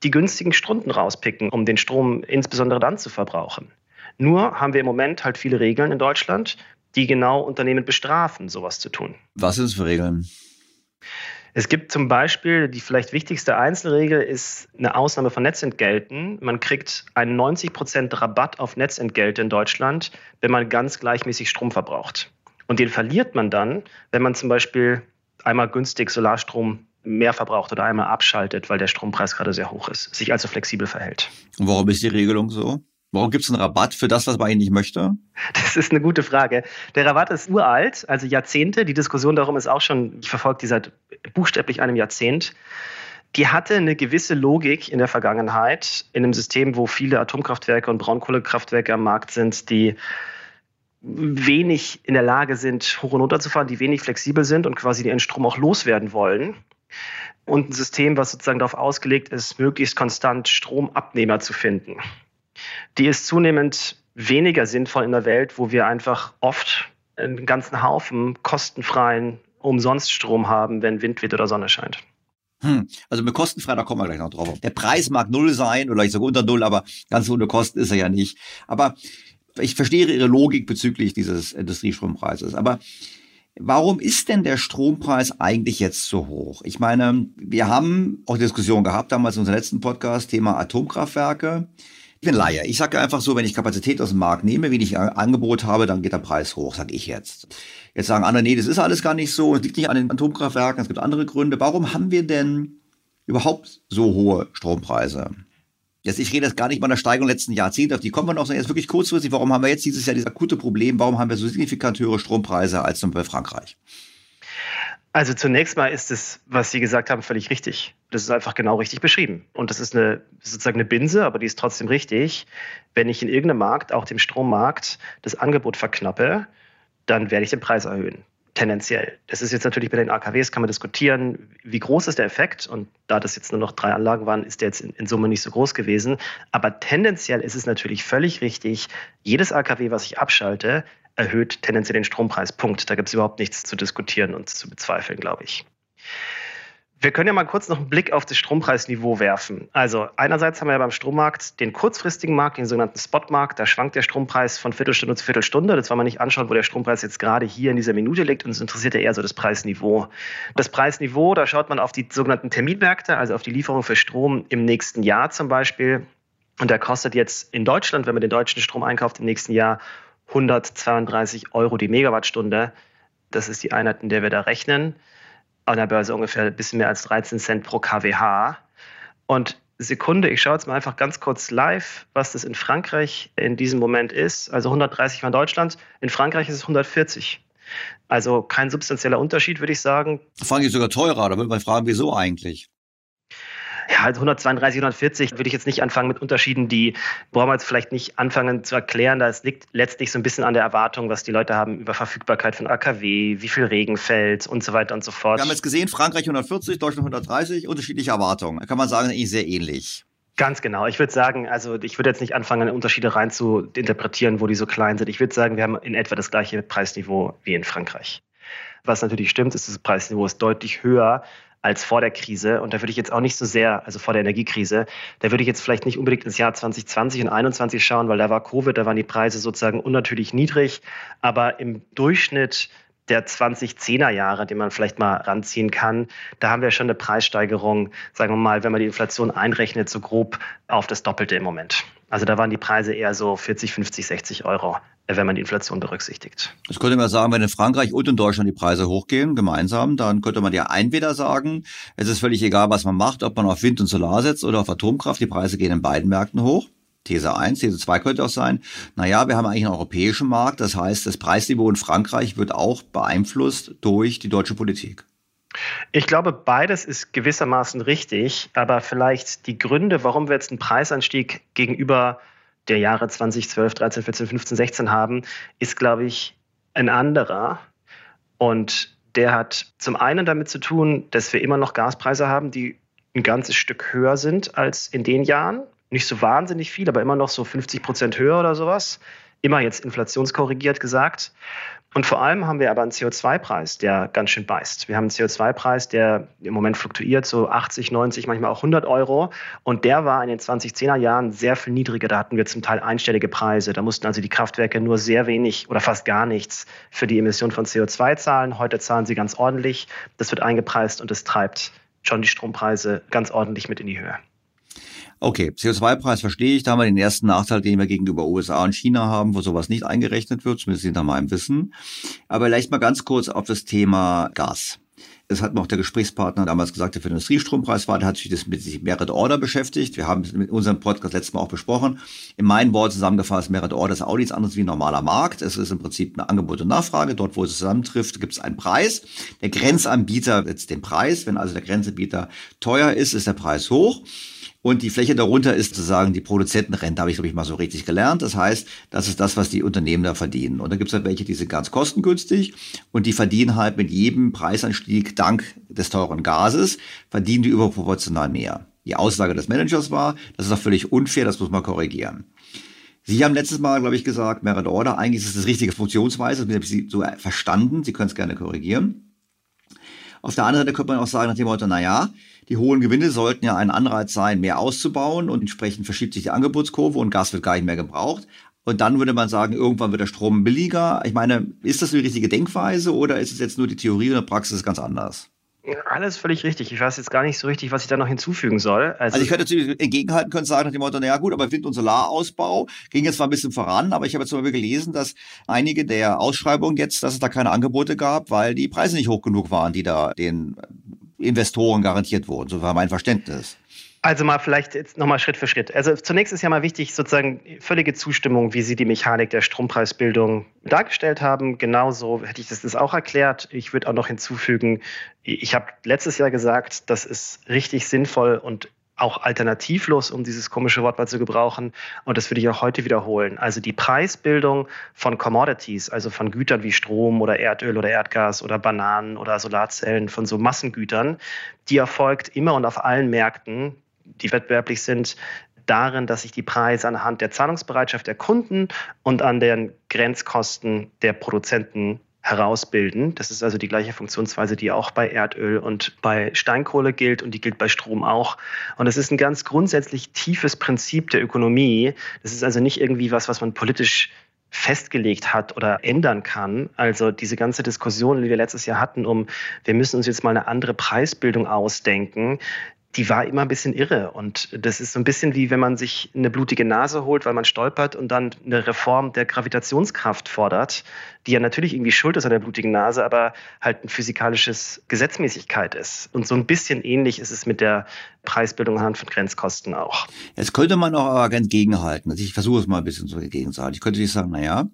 die günstigen Stunden rauspicken, um den Strom insbesondere dann zu verbrauchen. Nur haben wir im Moment halt viele Regeln in Deutschland, die genau Unternehmen bestrafen, sowas zu tun. Was sind es für Regeln? Es gibt zum Beispiel, die vielleicht wichtigste Einzelregel ist eine Ausnahme von Netzentgelten. Man kriegt einen 90% Rabatt auf Netzentgelte in Deutschland, wenn man ganz gleichmäßig Strom verbraucht. Und den verliert man dann, wenn man zum Beispiel einmal günstig Solarstrom mehr verbraucht oder einmal abschaltet, weil der Strompreis gerade sehr hoch ist, sich also flexibel verhält. Und warum ist die Regelung so? Warum gibt es einen Rabatt für das, was man eigentlich möchte? Das ist eine gute Frage. Der Rabatt ist uralt, also Jahrzehnte. Die Diskussion darum ist auch schon, ich verfolge die seit buchstäblich einem Jahrzehnt. Die hatte eine gewisse Logik in der Vergangenheit in einem System, wo viele Atomkraftwerke und Braunkohlekraftwerke am Markt sind, die wenig in der Lage sind, hoch und runter zu fahren, die wenig flexibel sind und quasi den Strom auch loswerden wollen. Und ein System, was sozusagen darauf ausgelegt ist, möglichst konstant Stromabnehmer zu finden die ist zunehmend weniger sinnvoll in der Welt, wo wir einfach oft einen ganzen Haufen kostenfreien Umsonststrom haben, wenn Wind weht oder Sonne scheint. Hm. Also mit kostenfrei, da kommen wir gleich noch drauf. Der Preis mag null sein oder ich sogar unter null, aber ganz ohne Kosten ist er ja nicht. Aber ich verstehe Ihre Logik bezüglich dieses Industriestrompreises. Aber Warum ist denn der Strompreis eigentlich jetzt so hoch? Ich meine, wir haben auch Diskussionen gehabt damals in unserem letzten Podcast, Thema Atomkraftwerke. Ich bin Laie. Ich sage einfach so, wenn ich Kapazität aus dem Markt nehme, wenig Angebot habe, dann geht der Preis hoch, sage ich jetzt. Jetzt sagen andere, nee, das ist alles gar nicht so, es liegt nicht an den Atomkraftwerken, es gibt andere Gründe. Warum haben wir denn überhaupt so hohe Strompreise? Jetzt, ich rede jetzt gar nicht mal der Steigerung letzten Jahrzehnte, auf die kommen wir noch, sondern jetzt wirklich kurzfristig, warum haben wir jetzt dieses Jahr dieses akute Problem, warum haben wir so signifikant höhere Strompreise als zum Beispiel Frankreich? Also zunächst mal ist es, was Sie gesagt haben, völlig richtig. Das ist einfach genau richtig beschrieben. Und das ist eine, sozusagen eine Binse, aber die ist trotzdem richtig. Wenn ich in irgendeinem Markt, auch dem Strommarkt, das Angebot verknappe, dann werde ich den Preis erhöhen. tendenziell. Das ist jetzt natürlich bei den AKWs, kann man diskutieren, wie groß ist der Effekt. Und da das jetzt nur noch drei Anlagen waren, ist der jetzt in, in, Summe nicht so groß gewesen. Aber tendenziell ist es natürlich völlig richtig, jedes AKW, was ich abschalte, erhöht tendenziell den Strompreis. Punkt. Da gibt es überhaupt nichts zu diskutieren und zu bezweifeln, glaube ich. Wir können ja mal kurz noch einen Blick auf das Strompreisniveau werfen. Also einerseits haben wir ja beim Strommarkt den kurzfristigen Markt, den sogenannten Spotmarkt. Da schwankt der Strompreis von Viertelstunde zu Viertelstunde. Das wollen wir nicht anschauen, wo der Strompreis jetzt gerade hier in dieser Minute liegt. Uns interessiert ja eher so das Preisniveau. Das Preisniveau, da schaut man auf die sogenannten Terminmärkte, also auf die Lieferung für Strom im nächsten Jahr zum Beispiel. Und der kostet jetzt in Deutschland, wenn man den deutschen Strom einkauft, im nächsten Jahr 132 Euro die Megawattstunde. Das ist die Einheit, in der wir da rechnen an der Börse ungefähr ein bisschen mehr als 13 Cent pro kWh. Und Sekunde, ich schaue jetzt mal einfach ganz kurz live, was das in Frankreich in diesem Moment ist. Also 130 war in Deutschland, in Frankreich ist es 140. Also kein substanzieller Unterschied, würde ich sagen. Frankreich ist sogar teurer, da würde man fragen, wieso eigentlich? Ja, 132, 140 würde ich jetzt nicht anfangen mit Unterschieden, die brauchen wir jetzt vielleicht nicht anfangen zu erklären. Das liegt letztlich so ein bisschen an der Erwartung, was die Leute haben über Verfügbarkeit von AKW, wie viel Regen fällt und so weiter und so fort. Wir haben jetzt gesehen, Frankreich 140, Deutschland 130, unterschiedliche Erwartungen. Da kann man sagen, eigentlich sehr ähnlich. Ganz genau. Ich würde sagen, also ich würde jetzt nicht anfangen, Unterschiede rein zu interpretieren, wo die so klein sind. Ich würde sagen, wir haben in etwa das gleiche Preisniveau wie in Frankreich. Was natürlich stimmt, ist, das Preisniveau ist deutlich höher als vor der Krise. Und da würde ich jetzt auch nicht so sehr, also vor der Energiekrise, da würde ich jetzt vielleicht nicht unbedingt ins Jahr 2020 und 2021 schauen, weil da war Covid, da waren die Preise sozusagen unnatürlich niedrig. Aber im Durchschnitt der 2010er Jahre, den man vielleicht mal ranziehen kann, da haben wir schon eine Preissteigerung, sagen wir mal, wenn man die Inflation einrechnet, so grob auf das Doppelte im Moment. Also da waren die Preise eher so 40, 50, 60 Euro wenn man die Inflation berücksichtigt. Das könnte man sagen, wenn in Frankreich und in Deutschland die Preise hochgehen, gemeinsam, dann könnte man ja entweder sagen, es ist völlig egal, was man macht, ob man auf Wind und Solar setzt oder auf Atomkraft, die Preise gehen in beiden Märkten hoch. These 1, These 2 könnte auch sein, naja, wir haben eigentlich einen europäischen Markt, das heißt, das Preisniveau in Frankreich wird auch beeinflusst durch die deutsche Politik. Ich glaube, beides ist gewissermaßen richtig, aber vielleicht die Gründe, warum wir jetzt einen Preisanstieg gegenüber der Jahre 2012, 13, 14, 15, 16 haben, ist, glaube ich, ein anderer. Und der hat zum einen damit zu tun, dass wir immer noch Gaspreise haben, die ein ganzes Stück höher sind als in den Jahren. Nicht so wahnsinnig viel, aber immer noch so 50 Prozent höher oder sowas. Immer jetzt inflationskorrigiert gesagt. Und vor allem haben wir aber einen CO2-Preis, der ganz schön beißt. Wir haben einen CO2-Preis, der im Moment fluktuiert, so 80, 90, manchmal auch 100 Euro. Und der war in den 2010er Jahren sehr viel niedriger. Da hatten wir zum Teil einstellige Preise. Da mussten also die Kraftwerke nur sehr wenig oder fast gar nichts für die Emission von CO2 zahlen. Heute zahlen sie ganz ordentlich. Das wird eingepreist und das treibt schon die Strompreise ganz ordentlich mit in die Höhe. Okay, CO2-Preis verstehe ich. Da haben wir den ersten Nachteil, den wir gegenüber USA und China haben, wo sowas nicht eingerechnet wird, zumindest hinter meinem Wissen. Aber vielleicht mal ganz kurz auf das Thema Gas. Das hat mir auch der Gesprächspartner damals gesagt, der für den Industriestrompreis war, der hat sich das mit Merit Order beschäftigt. Wir haben es mit unserem Podcast letztes Mal auch besprochen. In meinen Worten zusammengefasst, Merit Order ist auch nichts anderes wie ein normaler Markt. Es ist im Prinzip eine Angebot und Nachfrage. Dort, wo es zusammentrifft, gibt es einen Preis. Der Grenzanbieter setzt den Preis. Wenn also der Grenzanbieter teuer ist, ist der Preis hoch. Und die Fläche darunter ist sozusagen die Produzentenrente, habe ich, glaube ich, mal so richtig gelernt. Das heißt, das ist das, was die Unternehmen da verdienen. Und dann gibt es halt welche, die sind ganz kostengünstig und die verdienen halt mit jedem Preisanstieg dank des teuren Gases, verdienen die überproportional mehr. Die Aussage des Managers war, das ist doch völlig unfair, das muss man korrigieren. Sie haben letztes Mal, glaube ich, gesagt, Merit Order, eigentlich ist es das richtige Funktionsweise, das habe ich Sie so verstanden, Sie können es gerne korrigieren. Auf der anderen Seite könnte man auch sagen nach dem Motto, na ja, die hohen Gewinne sollten ja ein Anreiz sein, mehr auszubauen und entsprechend verschiebt sich die Angebotskurve und Gas wird gar nicht mehr gebraucht. Und dann würde man sagen, irgendwann wird der Strom billiger. Ich meine, ist das die richtige Denkweise oder ist es jetzt nur die Theorie und die Praxis ganz anders? Alles völlig richtig. Ich weiß jetzt gar nicht so richtig, was ich da noch hinzufügen soll. Also, also ich könnte natürlich entgegenhalten können, sagen nach dem Motto, naja gut, aber Wind- und Solarausbau ging jetzt zwar ein bisschen voran, aber ich habe jetzt zum Beispiel gelesen, dass einige der Ausschreibungen jetzt, dass es da keine Angebote gab, weil die Preise nicht hoch genug waren, die da den Investoren garantiert wurden. So war mein Verständnis. Also mal vielleicht jetzt nochmal Schritt für Schritt. Also zunächst ist ja mal wichtig, sozusagen völlige Zustimmung, wie Sie die Mechanik der Strompreisbildung dargestellt haben. Genauso hätte ich das auch erklärt. Ich würde auch noch hinzufügen, ich habe letztes Jahr gesagt, das ist richtig sinnvoll und auch alternativlos, um dieses komische Wort mal zu gebrauchen. Und das würde ich auch heute wiederholen. Also die Preisbildung von Commodities, also von Gütern wie Strom oder Erdöl oder Erdgas oder Bananen oder Solarzellen, von so Massengütern, die erfolgt immer und auf allen Märkten, die wettbewerblich sind, darin, dass sich die Preise anhand der Zahlungsbereitschaft der Kunden und an den Grenzkosten der Produzenten herausbilden. Das ist also die gleiche Funktionsweise, die auch bei Erdöl und bei Steinkohle gilt und die gilt bei Strom auch. Und es ist ein ganz grundsätzlich tiefes Prinzip der Ökonomie. Das ist also nicht irgendwie was, was man politisch festgelegt hat oder ändern kann. Also diese ganze Diskussion, die wir letztes Jahr hatten, um wir müssen uns jetzt mal eine andere Preisbildung ausdenken, die war immer ein bisschen irre. Und das ist so ein bisschen wie wenn man sich eine blutige Nase holt, weil man stolpert und dann eine Reform der Gravitationskraft fordert, die ja natürlich irgendwie schuld ist an der blutigen Nase, aber halt ein physikalisches Gesetzmäßigkeit ist. Und so ein bisschen ähnlich ist es mit der Preisbildung anhand von Grenzkosten auch. Jetzt könnte man auch aber entgegenhalten. Also ich versuche es mal ein bisschen zu entgegenzuhalten. Ich könnte sich sagen, naja,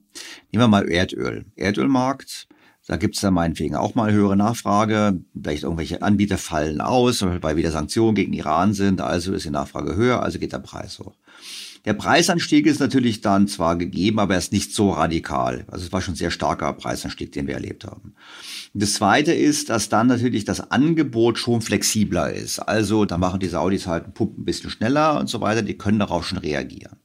nehmen wir mal Erdöl. Erdölmarkt da gibt es dann meinetwegen auch mal höhere Nachfrage. Vielleicht irgendwelche Anbieter fallen aus, weil wieder Sanktionen gegen Iran sind. Also ist die Nachfrage höher, also geht der Preis hoch. Der Preisanstieg ist natürlich dann zwar gegeben, aber er ist nicht so radikal. Also es war schon sehr starker Preisanstieg, den wir erlebt haben. Das zweite ist, dass dann natürlich das Angebot schon flexibler ist. Also da machen die Saudis halt einen Pump ein bisschen schneller und so weiter. Die können darauf schon reagieren.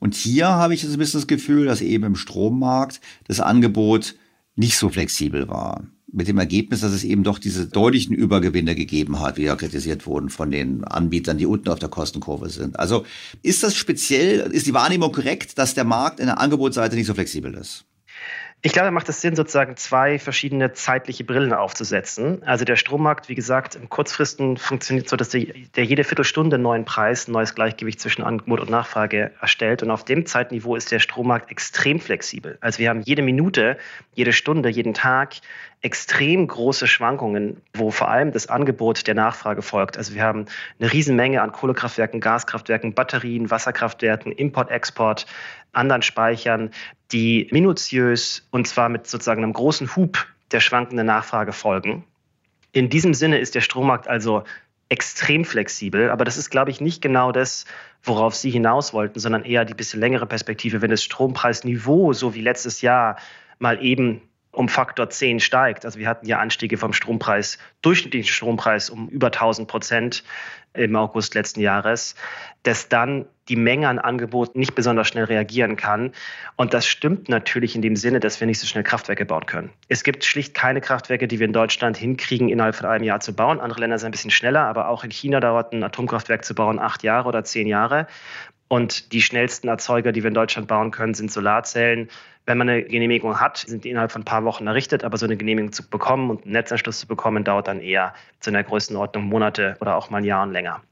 Und hier habe ich ein bisschen das Gefühl, dass eben im Strommarkt das Angebot nicht so flexibel war. Mit dem Ergebnis, dass es eben doch diese deutlichen Übergewinne gegeben hat, wie ja kritisiert wurden von den Anbietern, die unten auf der Kostenkurve sind. Also ist das speziell, ist die Wahrnehmung korrekt, dass der Markt in der Angebotsseite nicht so flexibel ist? Ich glaube, macht es Sinn, sozusagen zwei verschiedene zeitliche Brillen aufzusetzen. Also der Strommarkt, wie gesagt, im Kurzfristen funktioniert so, dass der, der jede Viertelstunde einen neuen Preis, ein neues Gleichgewicht zwischen Angebot und Nachfrage erstellt. Und auf dem Zeitniveau ist der Strommarkt extrem flexibel. Also wir haben jede Minute, jede Stunde, jeden Tag extrem große Schwankungen, wo vor allem das Angebot der Nachfrage folgt. Also wir haben eine Riesenmenge an Kohlekraftwerken, Gaskraftwerken, Batterien, Wasserkraftwerken, Import, Export, anderen Speichern, die minutiös und zwar mit sozusagen einem großen Hub der schwankenden Nachfrage folgen. In diesem Sinne ist der Strommarkt also extrem flexibel, aber das ist, glaube ich, nicht genau das, worauf Sie hinaus wollten, sondern eher die bisschen längere Perspektive, wenn das Strompreisniveau, so wie letztes Jahr, mal eben um Faktor 10 steigt. Also wir hatten ja Anstiege vom Strompreis, durchschnittlichen Strompreis um über 1000 Prozent im August letzten Jahres, dass dann die Menge an Angebot nicht besonders schnell reagieren kann. Und das stimmt natürlich in dem Sinne, dass wir nicht so schnell Kraftwerke bauen können. Es gibt schlicht keine Kraftwerke, die wir in Deutschland hinkriegen, innerhalb von einem Jahr zu bauen. Andere Länder sind ein bisschen schneller, aber auch in China dauert ein Atomkraftwerk zu bauen acht Jahre oder zehn Jahre. Und die schnellsten Erzeuger, die wir in Deutschland bauen können, sind Solarzellen. Wenn man eine Genehmigung hat, sind die innerhalb von ein paar Wochen errichtet, aber so eine Genehmigung zu bekommen und einen Netzanschluss zu bekommen, dauert dann eher zu einer Größenordnung Monate oder auch mal Jahren länger.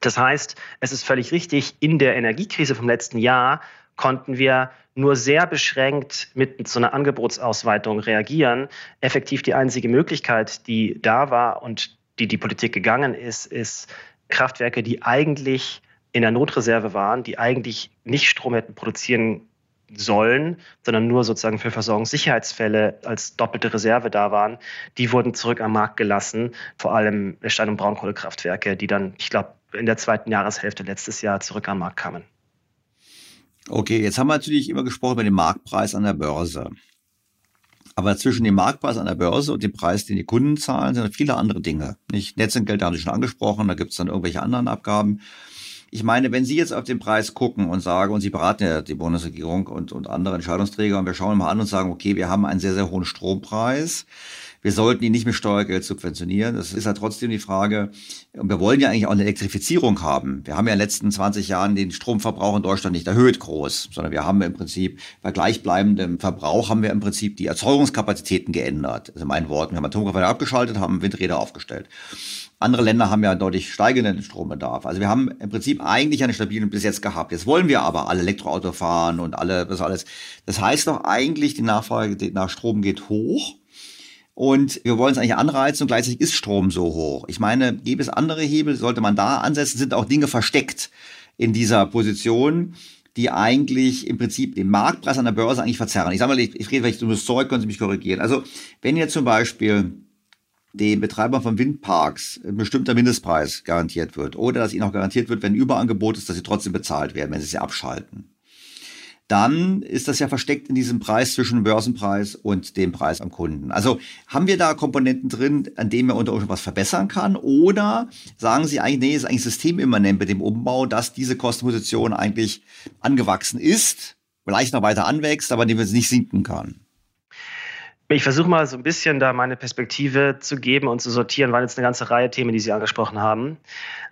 Das heißt, es ist völlig richtig, in der Energiekrise vom letzten Jahr konnten wir nur sehr beschränkt mit so einer Angebotsausweitung reagieren. Effektiv die einzige Möglichkeit, die da war und die die Politik gegangen ist, ist Kraftwerke, die eigentlich in der Notreserve waren, die eigentlich nicht Strom hätten produzieren sollen, sondern nur sozusagen für Versorgungssicherheitsfälle als doppelte Reserve da waren, die wurden zurück am Markt gelassen, vor allem Stein- und Braunkohlekraftwerke, die dann, ich glaube, in der zweiten Jahreshälfte letztes Jahr zurück am Markt kamen. Okay, jetzt haben wir natürlich immer gesprochen über den Marktpreis an der Börse. Aber zwischen dem Marktpreis an der Börse und dem Preis, den die Kunden zahlen, sind viele andere Dinge. Nicht Netzentgelt, haben Sie schon angesprochen, da gibt es dann irgendwelche anderen Abgaben. Ich meine, wenn Sie jetzt auf den Preis gucken und sagen, und Sie beraten ja die Bundesregierung und, und andere Entscheidungsträger, und wir schauen mal an und sagen, okay, wir haben einen sehr, sehr hohen Strompreis. Wir sollten ihn nicht mit Steuergeld subventionieren. Das ist ja trotzdem die Frage, und wir wollen ja eigentlich auch eine Elektrifizierung haben. Wir haben ja in den letzten 20 Jahren den Stromverbrauch in Deutschland nicht erhöht groß, sondern wir haben im Prinzip bei gleichbleibendem Verbrauch haben wir im Prinzip die Erzeugungskapazitäten geändert. Also in meinen Worten, wir haben Atomkraftwerke abgeschaltet, haben Windräder aufgestellt. Andere Länder haben ja deutlich steigenden Strombedarf. Also wir haben im Prinzip eigentlich eine stabile bis jetzt gehabt. Jetzt wollen wir aber alle Elektroauto fahren und alle, das alles. Das heißt doch eigentlich, die Nachfrage nach Strom geht hoch. Und wir wollen es eigentlich anreizen und gleichzeitig ist Strom so hoch. Ich meine, gäbe es andere Hebel, sollte man da ansetzen, sind auch Dinge versteckt in dieser Position, die eigentlich im Prinzip den Marktpreis an der Börse eigentlich verzerren. Ich sage mal, ich, ich rede vielleicht um das Zeug, können Sie mich korrigieren. Also wenn ihr zum Beispiel den Betreibern von Windparks ein bestimmter Mindestpreis garantiert wird oder dass ihnen auch garantiert wird, wenn Überangebot ist, dass sie trotzdem bezahlt werden, wenn sie sie abschalten dann ist das ja versteckt in diesem Preis zwischen Börsenpreis und dem Preis am Kunden. Also haben wir da Komponenten drin, an denen man unter Umständen was verbessern kann? Oder sagen Sie eigentlich, nee, ist eigentlich systemimmanent mit dem Umbau, dass diese Kostenposition eigentlich angewachsen ist, vielleicht noch weiter anwächst, aber die wir nicht sinken kann? Ich versuche mal so ein bisschen da meine Perspektive zu geben und zu sortieren, weil jetzt eine ganze Reihe Themen, die Sie angesprochen haben.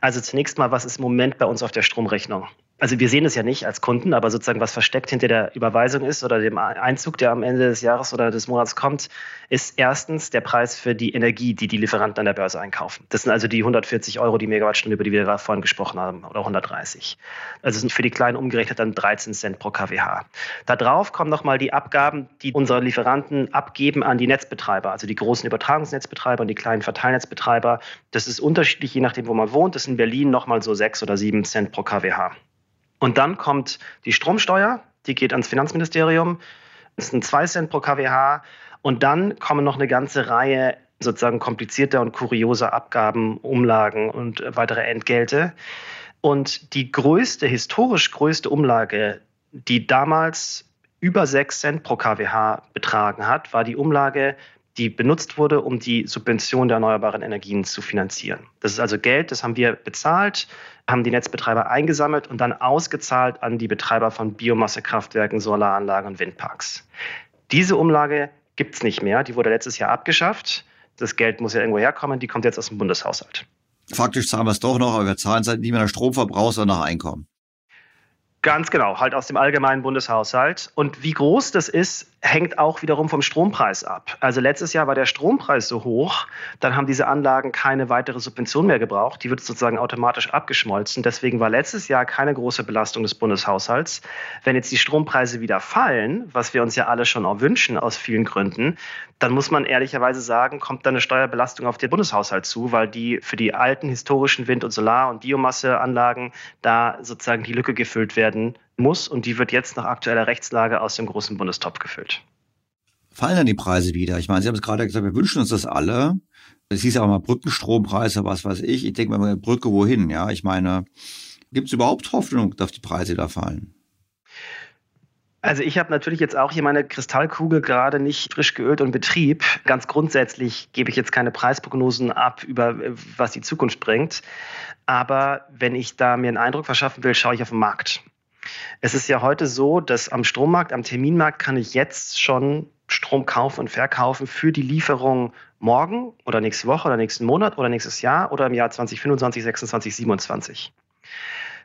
Also zunächst mal, was ist im Moment bei uns auf der Stromrechnung? Also wir sehen es ja nicht als Kunden, aber sozusagen was versteckt hinter der Überweisung ist oder dem Einzug, der am Ende des Jahres oder des Monats kommt, ist erstens der Preis für die Energie, die die Lieferanten an der Börse einkaufen. Das sind also die 140 Euro die Megawattstunde, über die wir vorhin gesprochen haben, oder 130. Also sind für die Kleinen umgerechnet dann 13 Cent pro kWh. Da drauf kommen nochmal die Abgaben, die unsere Lieferanten abgeben an die Netzbetreiber, also die großen Übertragungsnetzbetreiber und die kleinen Verteilnetzbetreiber. Das ist unterschiedlich, je nachdem, wo man wohnt. Das ist in Berlin nochmal so 6 oder 7 Cent pro kWh. Und dann kommt die Stromsteuer, die geht ans Finanzministerium, das sind 2 Cent pro kWh. Und dann kommen noch eine ganze Reihe sozusagen komplizierter und kurioser Abgaben, Umlagen und weitere Entgelte. Und die größte, historisch größte Umlage, die damals über 6 Cent pro kWh betragen hat, war die Umlage die benutzt wurde, um die Subvention der erneuerbaren Energien zu finanzieren. Das ist also Geld, das haben wir bezahlt, haben die Netzbetreiber eingesammelt und dann ausgezahlt an die Betreiber von Biomassekraftwerken, Solaranlagen und Windparks. Diese Umlage gibt es nicht mehr, die wurde letztes Jahr abgeschafft. Das Geld muss ja irgendwo herkommen, die kommt jetzt aus dem Bundeshaushalt. Faktisch zahlen wir es doch noch, aber wir zahlen es halt nicht mehr nach Stromverbrauch, sondern nach Einkommen. Ganz genau, halt aus dem allgemeinen Bundeshaushalt. Und wie groß das ist, hängt auch wiederum vom Strompreis ab. Also letztes Jahr war der Strompreis so hoch, dann haben diese Anlagen keine weitere Subvention mehr gebraucht. Die wird sozusagen automatisch abgeschmolzen. Deswegen war letztes Jahr keine große Belastung des Bundeshaushalts. Wenn jetzt die Strompreise wieder fallen, was wir uns ja alle schon auch wünschen aus vielen Gründen, dann muss man ehrlicherweise sagen, kommt da eine Steuerbelastung auf den Bundeshaushalt zu, weil die für die alten historischen Wind- und Solar- und Biomasseanlagen da sozusagen die Lücke gefüllt werden muss und die wird jetzt nach aktueller Rechtslage aus dem großen Bundestopf gefüllt. Fallen dann die Preise wieder? Ich meine, Sie haben es gerade gesagt, wir wünschen uns das alle. Es hieß ja auch mal Brückenstrompreise, was weiß ich. Ich denke mal, Brücke wohin? Ja, ich meine, gibt es überhaupt Hoffnung, dass die Preise da fallen? Also ich habe natürlich jetzt auch hier meine Kristallkugel gerade nicht frisch geölt und Betrieb. Ganz grundsätzlich gebe ich jetzt keine Preisprognosen ab über was die Zukunft bringt. Aber wenn ich da mir einen Eindruck verschaffen will, schaue ich auf den Markt. Es ist ja heute so, dass am Strommarkt, am Terminmarkt kann ich jetzt schon Strom kaufen und verkaufen für die Lieferung morgen oder nächste Woche oder nächsten Monat oder nächstes Jahr oder im Jahr 2025, 26, 27.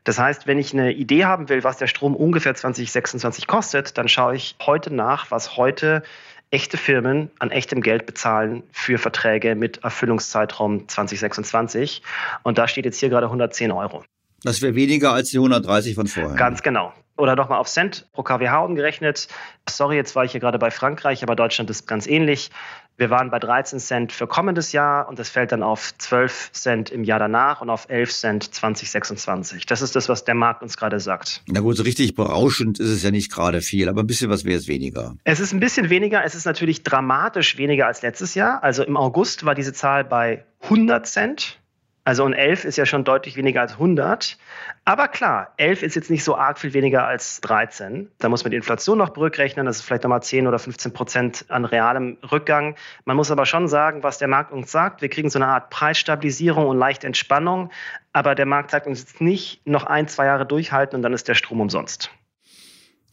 Das heißt, wenn ich eine Idee haben will, was der Strom ungefähr 2026 kostet, dann schaue ich heute nach, was heute echte Firmen an echtem Geld bezahlen für Verträge mit Erfüllungszeitraum 2026. Und da steht jetzt hier gerade 110 Euro. Das wäre weniger als die 130 von vorher. Ganz genau. Oder nochmal auf Cent pro kWh umgerechnet. Sorry, jetzt war ich hier gerade bei Frankreich, aber Deutschland ist ganz ähnlich. Wir waren bei 13 Cent für kommendes Jahr und das fällt dann auf 12 Cent im Jahr danach und auf 11 Cent 2026. Das ist das, was der Markt uns gerade sagt. Na gut, so richtig berauschend ist es ja nicht gerade viel, aber ein bisschen was wäre es weniger. Es ist ein bisschen weniger. Es ist natürlich dramatisch weniger als letztes Jahr. Also im August war diese Zahl bei 100 Cent. Also und 11 ist ja schon deutlich weniger als 100. Aber klar, 11 ist jetzt nicht so arg viel weniger als 13. Da muss man die Inflation noch berückrechnen. Das ist vielleicht nochmal 10 oder 15 Prozent an realem Rückgang. Man muss aber schon sagen, was der Markt uns sagt. Wir kriegen so eine Art Preisstabilisierung und leichte Entspannung. Aber der Markt sagt uns jetzt nicht noch ein, zwei Jahre durchhalten und dann ist der Strom umsonst.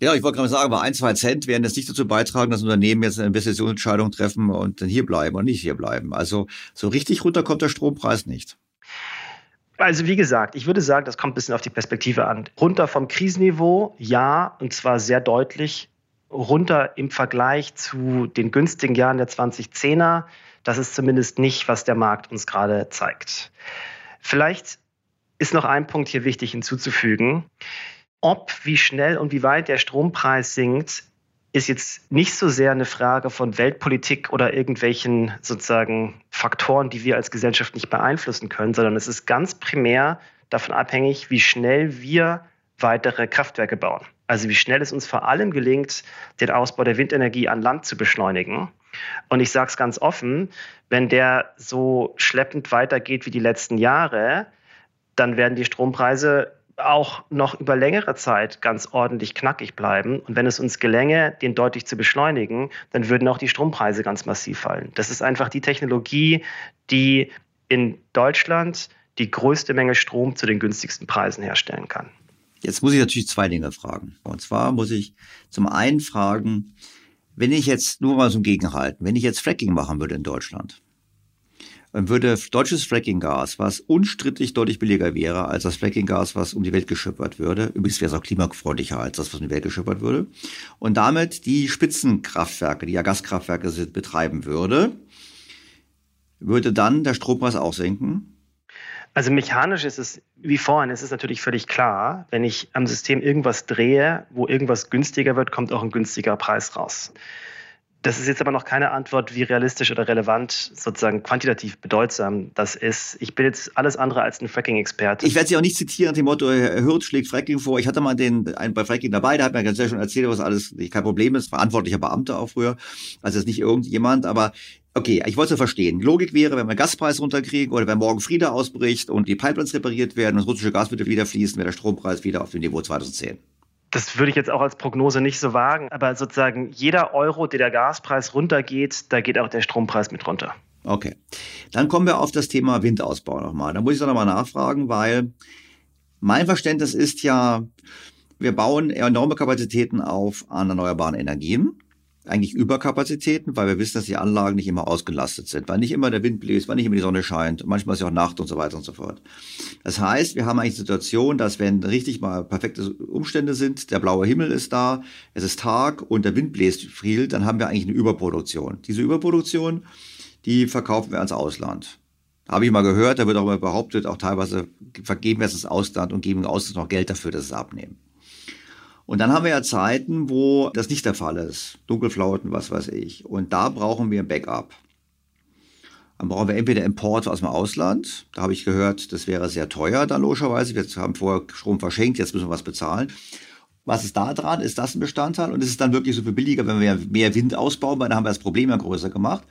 Ja, ich wollte gerade sagen, aber ein, zwei Cent werden jetzt nicht dazu beitragen, dass Unternehmen jetzt eine Investitionsentscheidung treffen und dann hier bleiben und nicht hier bleiben. Also so richtig runter kommt der Strompreis nicht. Also wie gesagt, ich würde sagen, das kommt ein bisschen auf die Perspektive an. Runter vom Krisenniveau, ja, und zwar sehr deutlich. Runter im Vergleich zu den günstigen Jahren der 2010er. Das ist zumindest nicht, was der Markt uns gerade zeigt. Vielleicht ist noch ein Punkt hier wichtig hinzuzufügen. Ob, wie schnell und wie weit der Strompreis sinkt, ist jetzt nicht so sehr eine Frage von Weltpolitik oder irgendwelchen sozusagen Faktoren, die wir als Gesellschaft nicht beeinflussen können, sondern es ist ganz primär davon abhängig, wie schnell wir weitere Kraftwerke bauen. Also wie schnell es uns vor allem gelingt, den Ausbau der Windenergie an Land zu beschleunigen. Und ich sage es ganz offen, wenn der so schleppend weitergeht wie die letzten Jahre, dann werden die Strompreise auch noch über längere Zeit ganz ordentlich knackig bleiben. Und wenn es uns gelänge, den deutlich zu beschleunigen, dann würden auch die Strompreise ganz massiv fallen. Das ist einfach die Technologie, die in Deutschland die größte Menge Strom zu den günstigsten Preisen herstellen kann. Jetzt muss ich natürlich zwei Dinge fragen. Und zwar muss ich zum einen fragen, wenn ich jetzt nur mal so ein Gegenhalten, wenn ich jetzt Fracking machen würde in Deutschland, würde deutsches Frackinggas, was unstrittig deutlich billiger wäre als das Frackinggas, was um die Welt geschippert würde, übrigens wäre es auch klimafreundlicher als das, was um die Welt geschippert würde, und damit die Spitzenkraftwerke, die ja Gaskraftwerke sind, betreiben würde, würde dann der Strompreis auch sinken also mechanisch ist es wie vorhin, es ist natürlich völlig klar, wenn ich am System irgendwas drehe, wo irgendwas günstiger wird, kommt auch ein günstiger Preis raus. Das ist jetzt aber noch keine Antwort, wie realistisch oder relevant, sozusagen quantitativ bedeutsam das ist. Ich bin jetzt alles andere als ein Fracking-Experte. Ich werde Sie auch nicht zitieren, dem Motto, Hürth schlägt Fracking vor. Ich hatte mal den, einen bei Fracking dabei, der hat mir ganz sehr schon erzählt, was alles kein Problem ist, verantwortlicher Beamter auch früher. Also jetzt nicht irgendjemand, aber Okay, ich wollte verstehen. Logik wäre, wenn wir Gaspreis runterkriegen oder wenn morgen Friede ausbricht und die Pipelines repariert werden und das russische Gas wieder fließen, wäre der Strompreis wieder auf dem Niveau 2010. Das würde ich jetzt auch als Prognose nicht so wagen, aber sozusagen jeder Euro, der der Gaspreis runtergeht, da geht auch der Strompreis mit runter. Okay. Dann kommen wir auf das Thema Windausbau nochmal. Da muss ich nochmal nachfragen, weil mein Verständnis ist ja, wir bauen enorme Kapazitäten auf an erneuerbaren Energien eigentlich Überkapazitäten, weil wir wissen, dass die Anlagen nicht immer ausgelastet sind, weil nicht immer der Wind bläst, weil nicht immer die Sonne scheint, manchmal ist ja auch Nacht und so weiter und so fort. Das heißt, wir haben eigentlich die Situation, dass wenn richtig mal perfekte Umstände sind, der blaue Himmel ist da, es ist Tag und der Wind bläst viel, dann haben wir eigentlich eine Überproduktion. Diese Überproduktion, die verkaufen wir ans Ausland. Habe ich mal gehört, da wird auch immer behauptet, auch teilweise vergeben wir es ins Ausland und geben aus noch Geld dafür, dass es abnehmen. Und dann haben wir ja Zeiten, wo das nicht der Fall ist. Dunkelflauten, was weiß ich. Und da brauchen wir ein Backup. Dann brauchen wir entweder Importe aus dem Ausland. Da habe ich gehört, das wäre sehr teuer dann logischerweise. Wir haben vorher Strom verschenkt, jetzt müssen wir was bezahlen. Was ist da dran? Ist das ein Bestandteil? Und ist es dann wirklich so viel billiger, wenn wir mehr Wind ausbauen? Weil dann haben wir das Problem ja größer gemacht.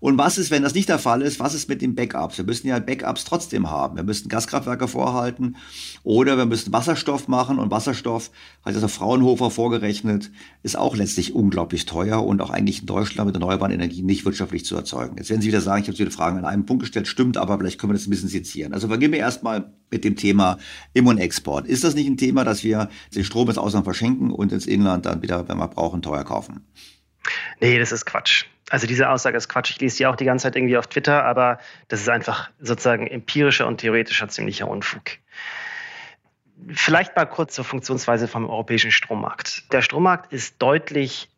Und was ist, wenn das nicht der Fall ist? Was ist mit den Backups? Wir müssen ja Backups trotzdem haben. Wir müssen Gaskraftwerke vorhalten oder wir müssen Wasserstoff machen. Und Wasserstoff, hat also Fraunhofer vorgerechnet, ist auch letztlich unglaublich teuer und auch eigentlich in Deutschland mit erneuerbaren Energien nicht wirtschaftlich zu erzeugen. Jetzt werden Sie wieder sagen, ich habe viele Fragen an einem Punkt gestellt. Stimmt, aber vielleicht können wir das ein bisschen sezieren. Also beginnen wir erstmal mit dem Thema Im- und Export. Ist das nicht ein Thema, dass wir den Strom ins Ausland verschenken und ins Inland dann wieder, wenn wir brauchen, teuer kaufen? Nee, das ist Quatsch. Also diese Aussage ist Quatsch. Ich lese die auch die ganze Zeit irgendwie auf Twitter, aber das ist einfach sozusagen empirischer und theoretischer ziemlicher Unfug. Vielleicht mal kurz zur Funktionsweise vom europäischen Strommarkt. Der Strommarkt ist deutlich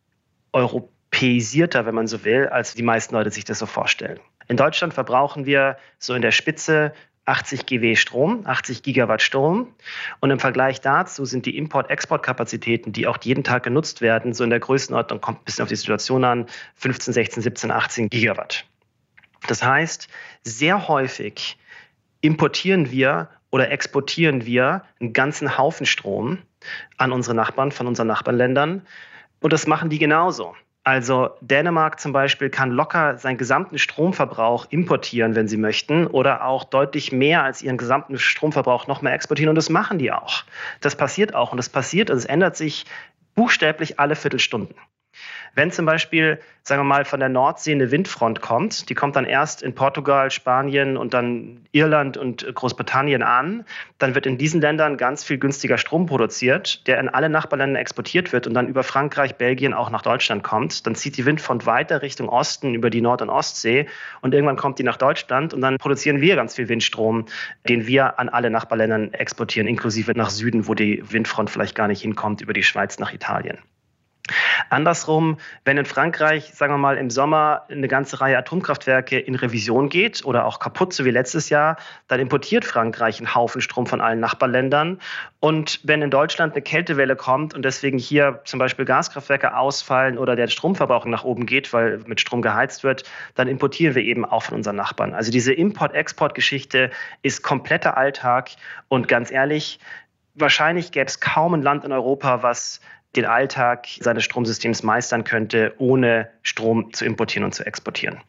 europäisierter, wenn man so will, als die meisten Leute sich das so vorstellen. In Deutschland verbrauchen wir so in der Spitze 80 GW Strom, 80 Gigawatt Strom. Und im Vergleich dazu sind die Import-Export-Kapazitäten, die auch jeden Tag genutzt werden, so in der Größenordnung, kommt ein bisschen auf die Situation an, 15, 16, 17, 18 Gigawatt. Das heißt, sehr häufig importieren wir oder exportieren wir einen ganzen Haufen Strom an unsere Nachbarn von unseren Nachbarländern. Und das machen die genauso. Also Dänemark zum Beispiel kann locker seinen gesamten Stromverbrauch importieren, wenn sie möchten, oder auch deutlich mehr als ihren gesamten Stromverbrauch noch mehr exportieren. Und das machen die auch. Das passiert auch. Und das passiert und es ändert sich buchstäblich alle Viertelstunden. Wenn zum Beispiel, sagen wir mal, von der Nordsee eine Windfront kommt, die kommt dann erst in Portugal, Spanien und dann Irland und Großbritannien an, dann wird in diesen Ländern ganz viel günstiger Strom produziert, der in alle Nachbarländer exportiert wird und dann über Frankreich, Belgien auch nach Deutschland kommt. Dann zieht die Windfront weiter Richtung Osten über die Nord- und Ostsee und irgendwann kommt die nach Deutschland und dann produzieren wir ganz viel Windstrom, den wir an alle Nachbarländern exportieren, inklusive nach Süden, wo die Windfront vielleicht gar nicht hinkommt, über die Schweiz nach Italien. Andersrum, wenn in Frankreich, sagen wir mal, im Sommer eine ganze Reihe Atomkraftwerke in Revision geht oder auch kaputt, so wie letztes Jahr, dann importiert Frankreich einen Haufen Strom von allen Nachbarländern. Und wenn in Deutschland eine Kältewelle kommt und deswegen hier zum Beispiel Gaskraftwerke ausfallen oder der Stromverbrauch nach oben geht, weil mit Strom geheizt wird, dann importieren wir eben auch von unseren Nachbarn. Also diese Import-Export-Geschichte ist kompletter Alltag und ganz ehrlich, wahrscheinlich gäbe es kaum ein Land in Europa, was den Alltag seines Stromsystems meistern könnte, ohne Strom zu importieren und zu exportieren.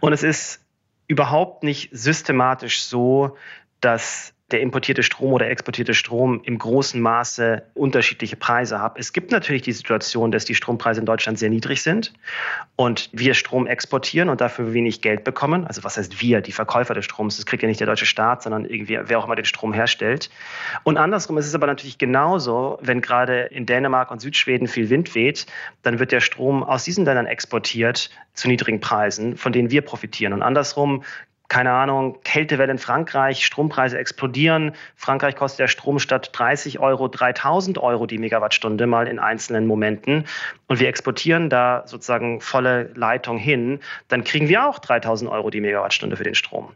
Und es ist überhaupt nicht systematisch so, dass der importierte Strom oder exportierte Strom im großen Maße unterschiedliche Preise hat. Es gibt natürlich die Situation, dass die Strompreise in Deutschland sehr niedrig sind und wir Strom exportieren und dafür wenig Geld bekommen. Also was heißt wir, die Verkäufer des Stroms? Das kriegt ja nicht der deutsche Staat, sondern irgendwie wer auch immer den Strom herstellt. Und andersrum ist es aber natürlich genauso, wenn gerade in Dänemark und Südschweden viel Wind weht, dann wird der Strom aus diesen Ländern exportiert zu niedrigen Preisen, von denen wir profitieren. Und andersrum keine Ahnung, Kältewelle in Frankreich, Strompreise explodieren. Frankreich kostet der Strom statt 30 Euro 3000 Euro die Megawattstunde mal in einzelnen Momenten. Und wir exportieren da sozusagen volle Leitung hin. Dann kriegen wir auch 3000 Euro die Megawattstunde für den Strom.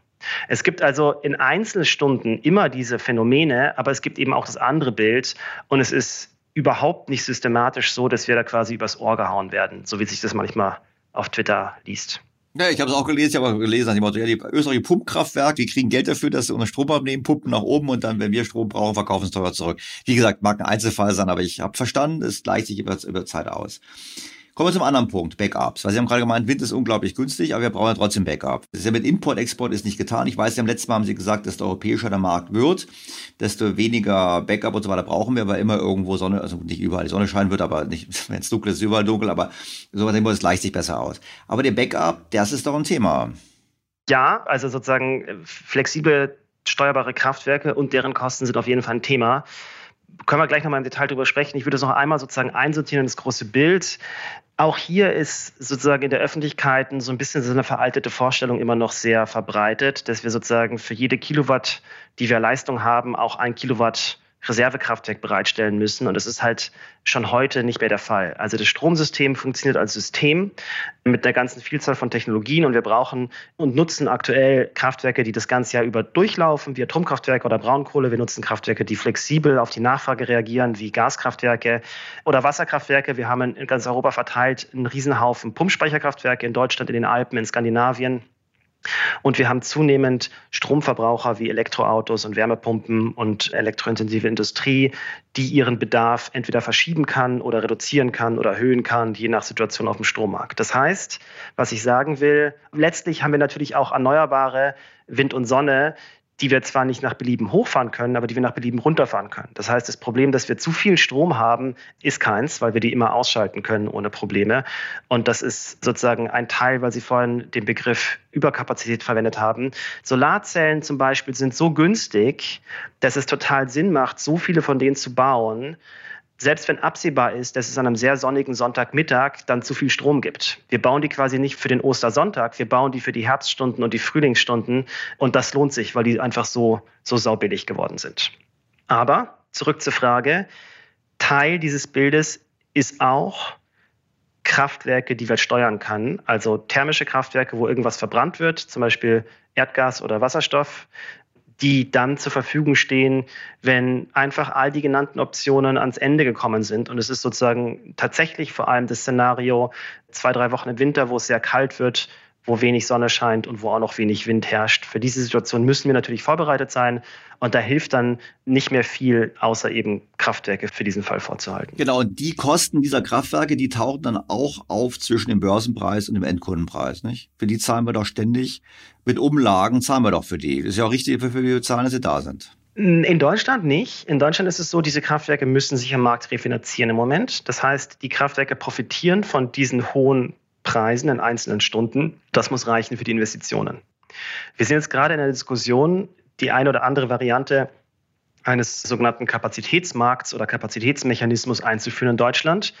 Es gibt also in Einzelstunden immer diese Phänomene, aber es gibt eben auch das andere Bild. Und es ist überhaupt nicht systematisch so, dass wir da quasi übers Ohr gehauen werden, so wie sich das manchmal auf Twitter liest. Ja, ich habe es auch gelesen, ich habe auch gelesen, dem ja, die österreichischen Pumpkraftwerke, die kriegen Geld dafür, dass sie unseren Strom abnehmen, pumpen nach oben und dann, wenn wir Strom brauchen, verkaufen es teuer zurück. Wie gesagt, mag ein Einzelfall sein, aber ich habe verstanden, es gleicht sich über, über Zeit aus. Kommen wir zum anderen Punkt, Backups. Weil Sie haben gerade gemeint, Wind ist unglaublich günstig, aber wir brauchen ja trotzdem Backup. Das ist ja mit Import, Export ist nicht getan. Ich weiß, Sie haben letztes Mal haben Sie gesagt, desto europäischer der Markt wird, desto weniger Backup und so weiter brauchen wir, weil immer irgendwo Sonne, also nicht überall die Sonne scheinen wird, aber nicht, wenn es dunkel ist, ist überall dunkel, aber sowas das gleicht sich besser aus. Aber der Backup, das ist doch ein Thema. Ja, also sozusagen flexible steuerbare Kraftwerke und deren Kosten sind auf jeden Fall ein Thema können wir gleich nochmal im Detail drüber sprechen. Ich würde es noch einmal sozusagen einsortieren in das große Bild. Auch hier ist sozusagen in der Öffentlichkeit so ein bisschen so eine veraltete Vorstellung immer noch sehr verbreitet, dass wir sozusagen für jede Kilowatt, die wir Leistung haben, auch ein Kilowatt Reservekraftwerk bereitstellen müssen. Und das ist halt schon heute nicht mehr der Fall. Also das Stromsystem funktioniert als System mit einer ganzen Vielzahl von Technologien und wir brauchen und nutzen aktuell Kraftwerke, die das ganze Jahr über durchlaufen, wie Atomkraftwerke oder Braunkohle. Wir nutzen Kraftwerke, die flexibel auf die Nachfrage reagieren, wie Gaskraftwerke oder Wasserkraftwerke. Wir haben in ganz Europa verteilt einen Riesenhaufen Pumpspeicherkraftwerke in Deutschland, in den Alpen, in Skandinavien. Und wir haben zunehmend Stromverbraucher wie Elektroautos und Wärmepumpen und elektrointensive Industrie, die ihren Bedarf entweder verschieben kann oder reduzieren kann oder erhöhen kann, je nach Situation auf dem Strommarkt. Das heißt, was ich sagen will, letztlich haben wir natürlich auch erneuerbare Wind und Sonne, die wir zwar nicht nach Belieben hochfahren können, aber die wir nach Belieben runterfahren können. Das heißt, das Problem, dass wir zu viel Strom haben, ist keins, weil wir die immer ausschalten können ohne Probleme. Und das ist sozusagen ein Teil, weil Sie vorhin den Begriff Überkapazität verwendet haben. Solarzellen zum Beispiel sind so günstig, dass es total Sinn macht, so viele von denen zu bauen, selbst wenn absehbar ist, dass es an einem sehr sonnigen Sonntagmittag dann zu viel Strom gibt. Wir bauen die quasi nicht für den Ostersonntag, wir bauen die für die Herbststunden und die Frühlingsstunden und das lohnt sich, weil die einfach so, so saubillig geworden sind. Aber zurück zur Frage, Teil dieses Bildes ist auch Kraftwerke, die man steuern kann, also thermische Kraftwerke, wo irgendwas verbrannt wird, zum Beispiel Erdgas oder Wasserstoff, die dann zur Verfügung stehen, wenn einfach all die genannten Optionen ans Ende gekommen sind. Und es ist sozusagen tatsächlich vor allem das Szenario zwei, drei Wochen im Winter, wo es sehr kalt wird, wo wenig Sonne scheint und wo auch noch wenig Wind herrscht. Für diese Situation müssen wir natürlich vorbereitet sein. Und da hilft dann nicht mehr viel, außer eben Kraftwerke für diesen Fall vorzuhalten. Genau, und die Kosten dieser Kraftwerke, die tauchen dann auch auf zwischen dem Börsenpreis und dem Endkundenpreis. Nicht? Für die zahlen wir doch ständig. Mit Umlagen zahlen wir doch für die. Das ist ja auch richtig, für wir zahlen, dass sie da sind. In Deutschland nicht. In Deutschland ist es so, diese Kraftwerke müssen sich am Markt refinanzieren im Moment. Das heißt, die Kraftwerke profitieren von diesen hohen Preisen in einzelnen Stunden. Das muss reichen für die Investitionen. Wir sind jetzt gerade in der Diskussion, die eine oder andere Variante eines sogenannten Kapazitätsmarkts oder Kapazitätsmechanismus einzuführen in Deutschland.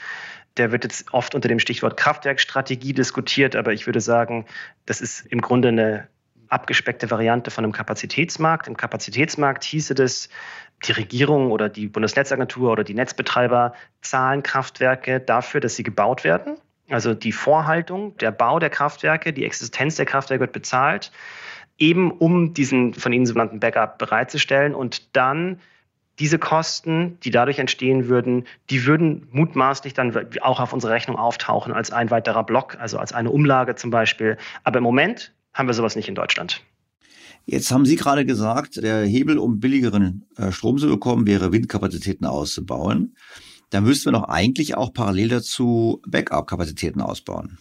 Der wird jetzt oft unter dem Stichwort Kraftwerkstrategie diskutiert, aber ich würde sagen, das ist im Grunde eine abgespeckte Variante von einem Kapazitätsmarkt. Im Kapazitätsmarkt hieße das, die Regierung oder die Bundesnetzagentur oder die Netzbetreiber zahlen Kraftwerke dafür, dass sie gebaut werden. Also die Vorhaltung, der Bau der Kraftwerke, die Existenz der Kraftwerke wird bezahlt, eben um diesen von Ihnen sogenannten Backup bereitzustellen und dann diese Kosten, die dadurch entstehen würden, die würden mutmaßlich dann auch auf unsere Rechnung auftauchen als ein weiterer Block, also als eine Umlage zum Beispiel. Aber im Moment haben wir sowas nicht in Deutschland. Jetzt haben Sie gerade gesagt, der Hebel, um billigeren äh, Strom zu bekommen, wäre Windkapazitäten auszubauen. Dann müssten wir doch eigentlich auch parallel dazu Backup-Kapazitäten ausbauen.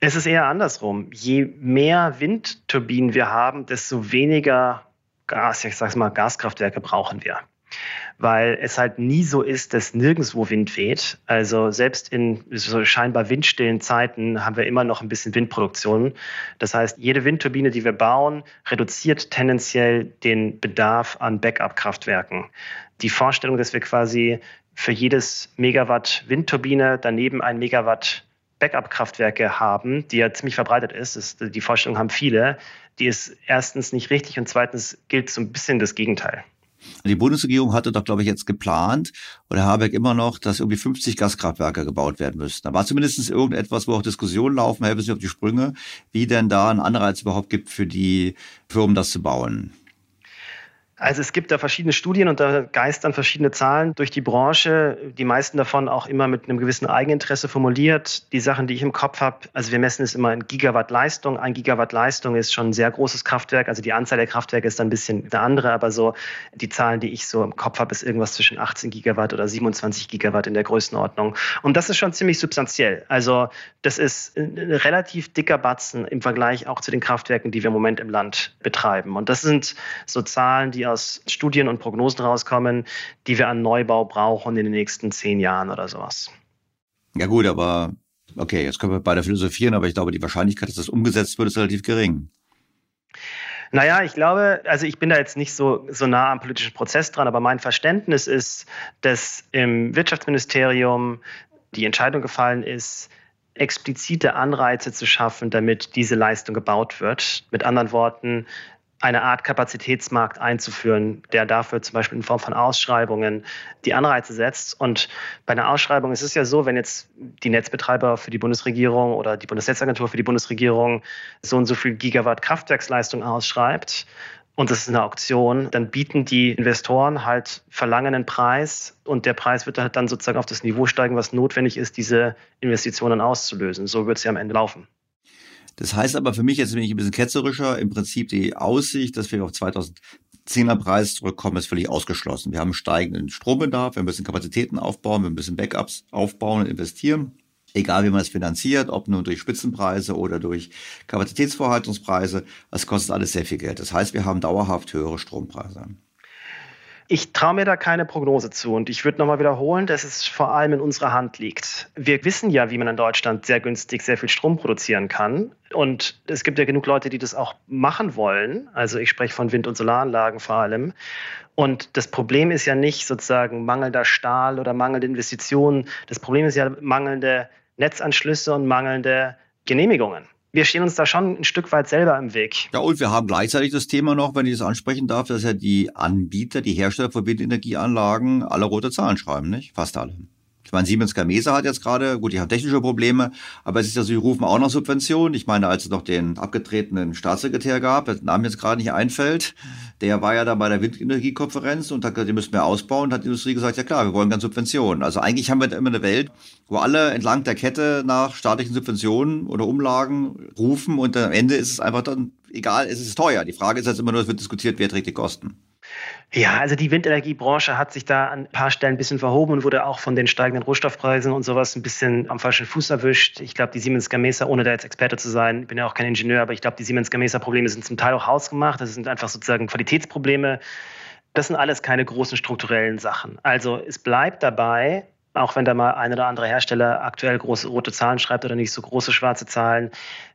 Es ist eher andersrum. Je mehr Windturbinen wir haben, desto weniger Gas, ich sag's mal, Gaskraftwerke brauchen wir weil es halt nie so ist, dass nirgendwo Wind weht. Also selbst in so scheinbar windstillen Zeiten haben wir immer noch ein bisschen Windproduktion. Das heißt, jede Windturbine, die wir bauen, reduziert tendenziell den Bedarf an Backup-Kraftwerken. Die Vorstellung, dass wir quasi für jedes Megawatt Windturbine daneben ein Megawatt Backup-Kraftwerke haben, die ja ziemlich verbreitet ist, ist, die Vorstellung haben viele, die ist erstens nicht richtig und zweitens gilt so ein bisschen das Gegenteil. Die Bundesregierung hatte doch, glaube ich, jetzt geplant, oder Habeck immer noch, dass irgendwie 50 Gaskraftwerke gebaut werden müssten. Da war zumindest irgendetwas, wo auch Diskussionen laufen, helfen Sie auf die Sprünge, wie denn da ein Anreiz überhaupt gibt für die Firmen, das zu bauen. Also es gibt da verschiedene Studien und da geistern verschiedene Zahlen durch die Branche, die meisten davon auch immer mit einem gewissen Eigeninteresse formuliert. Die Sachen, die ich im Kopf habe, also wir messen es immer in Gigawatt Leistung. Ein Gigawatt Leistung ist schon ein sehr großes Kraftwerk, also die Anzahl der Kraftwerke ist dann ein bisschen eine andere, aber so die Zahlen, die ich so im Kopf habe, ist irgendwas zwischen 18 Gigawatt oder 27 Gigawatt in der Größenordnung. Und das ist schon ziemlich substanziell. Also das ist ein relativ dicker Batzen im Vergleich auch zu den Kraftwerken, die wir im Moment im Land betreiben. Und das sind so Zahlen, die aus Studien und Prognosen rauskommen, die wir an Neubau brauchen in den nächsten zehn Jahren oder sowas. Ja gut, aber okay, jetzt können wir beide philosophieren, aber ich glaube, die Wahrscheinlichkeit, dass das umgesetzt wird, ist relativ gering. Naja, ich glaube, also ich bin da jetzt nicht so, so nah am politischen Prozess dran, aber mein Verständnis ist, dass im Wirtschaftsministerium die Entscheidung gefallen ist, explizite Anreize zu schaffen, damit diese Leistung gebaut wird. Mit anderen Worten, eine Art Kapazitätsmarkt einzuführen, der dafür zum Beispiel in Form von Ausschreibungen die Anreize setzt. Und bei einer Ausschreibung ist es ja so, wenn jetzt die Netzbetreiber für die Bundesregierung oder die Bundesnetzagentur für die Bundesregierung so und so viel Gigawatt Kraftwerksleistung ausschreibt, und das ist eine Auktion, dann bieten die Investoren halt verlangen einen Preis und der Preis wird halt dann sozusagen auf das Niveau steigen, was notwendig ist, diese Investitionen auszulösen. So wird es ja am Ende laufen. Das heißt aber für mich, jetzt bin ich ein bisschen ketzerischer, im Prinzip die Aussicht, dass wir auf 2010er Preis zurückkommen, ist völlig ausgeschlossen. Wir haben steigenden Strombedarf, wir müssen Kapazitäten aufbauen, wir müssen Backups aufbauen und investieren. Egal wie man es finanziert, ob nur durch Spitzenpreise oder durch Kapazitätsvorhaltungspreise, das kostet alles sehr viel Geld. Das heißt, wir haben dauerhaft höhere Strompreise. Ich traue mir da keine Prognose zu und ich würde nochmal wiederholen, dass es vor allem in unserer Hand liegt. Wir wissen ja, wie man in Deutschland sehr günstig sehr viel Strom produzieren kann und es gibt ja genug Leute, die das auch machen wollen. Also ich spreche von Wind- und Solaranlagen vor allem. Und das Problem ist ja nicht sozusagen mangelnder Stahl oder mangelnde Investitionen. Das Problem ist ja mangelnde Netzanschlüsse und mangelnde Genehmigungen wir stehen uns da schon ein Stück weit selber im Weg. Ja, und wir haben gleichzeitig das Thema noch, wenn ich das ansprechen darf, dass ja die Anbieter, die Hersteller von Windenergieanlagen alle rote Zahlen schreiben, nicht? Fast alle. Ich meine, Siemens Gamesa hat jetzt gerade, gut, die haben technische Probleme, aber es ist ja so, die rufen auch noch Subventionen. Ich meine, als es noch den abgetretenen Staatssekretär gab, der Name jetzt gerade nicht einfällt, der war ja da bei der Windenergiekonferenz und hat gesagt, die müssen wir ausbauen, und hat die Industrie gesagt, ja klar, wir wollen gerne Subventionen. Also eigentlich haben wir da immer eine Welt, wo alle entlang der Kette nach staatlichen Subventionen oder Umlagen rufen und am Ende ist es einfach dann egal, es ist teuer. Die Frage ist jetzt immer nur, es wird diskutiert, wer trägt die Kosten. Ja, also die Windenergiebranche hat sich da an ein paar Stellen ein bisschen verhoben und wurde auch von den steigenden Rohstoffpreisen und sowas ein bisschen am falschen Fuß erwischt. Ich glaube, die Siemens Gamesa, ohne da jetzt Experte zu sein, bin ja auch kein Ingenieur, aber ich glaube, die Siemens Gamesa Probleme sind zum Teil auch hausgemacht. Das sind einfach sozusagen Qualitätsprobleme. Das sind alles keine großen strukturellen Sachen. Also es bleibt dabei, auch wenn da mal ein oder andere Hersteller aktuell große rote Zahlen schreibt oder nicht so große schwarze Zahlen.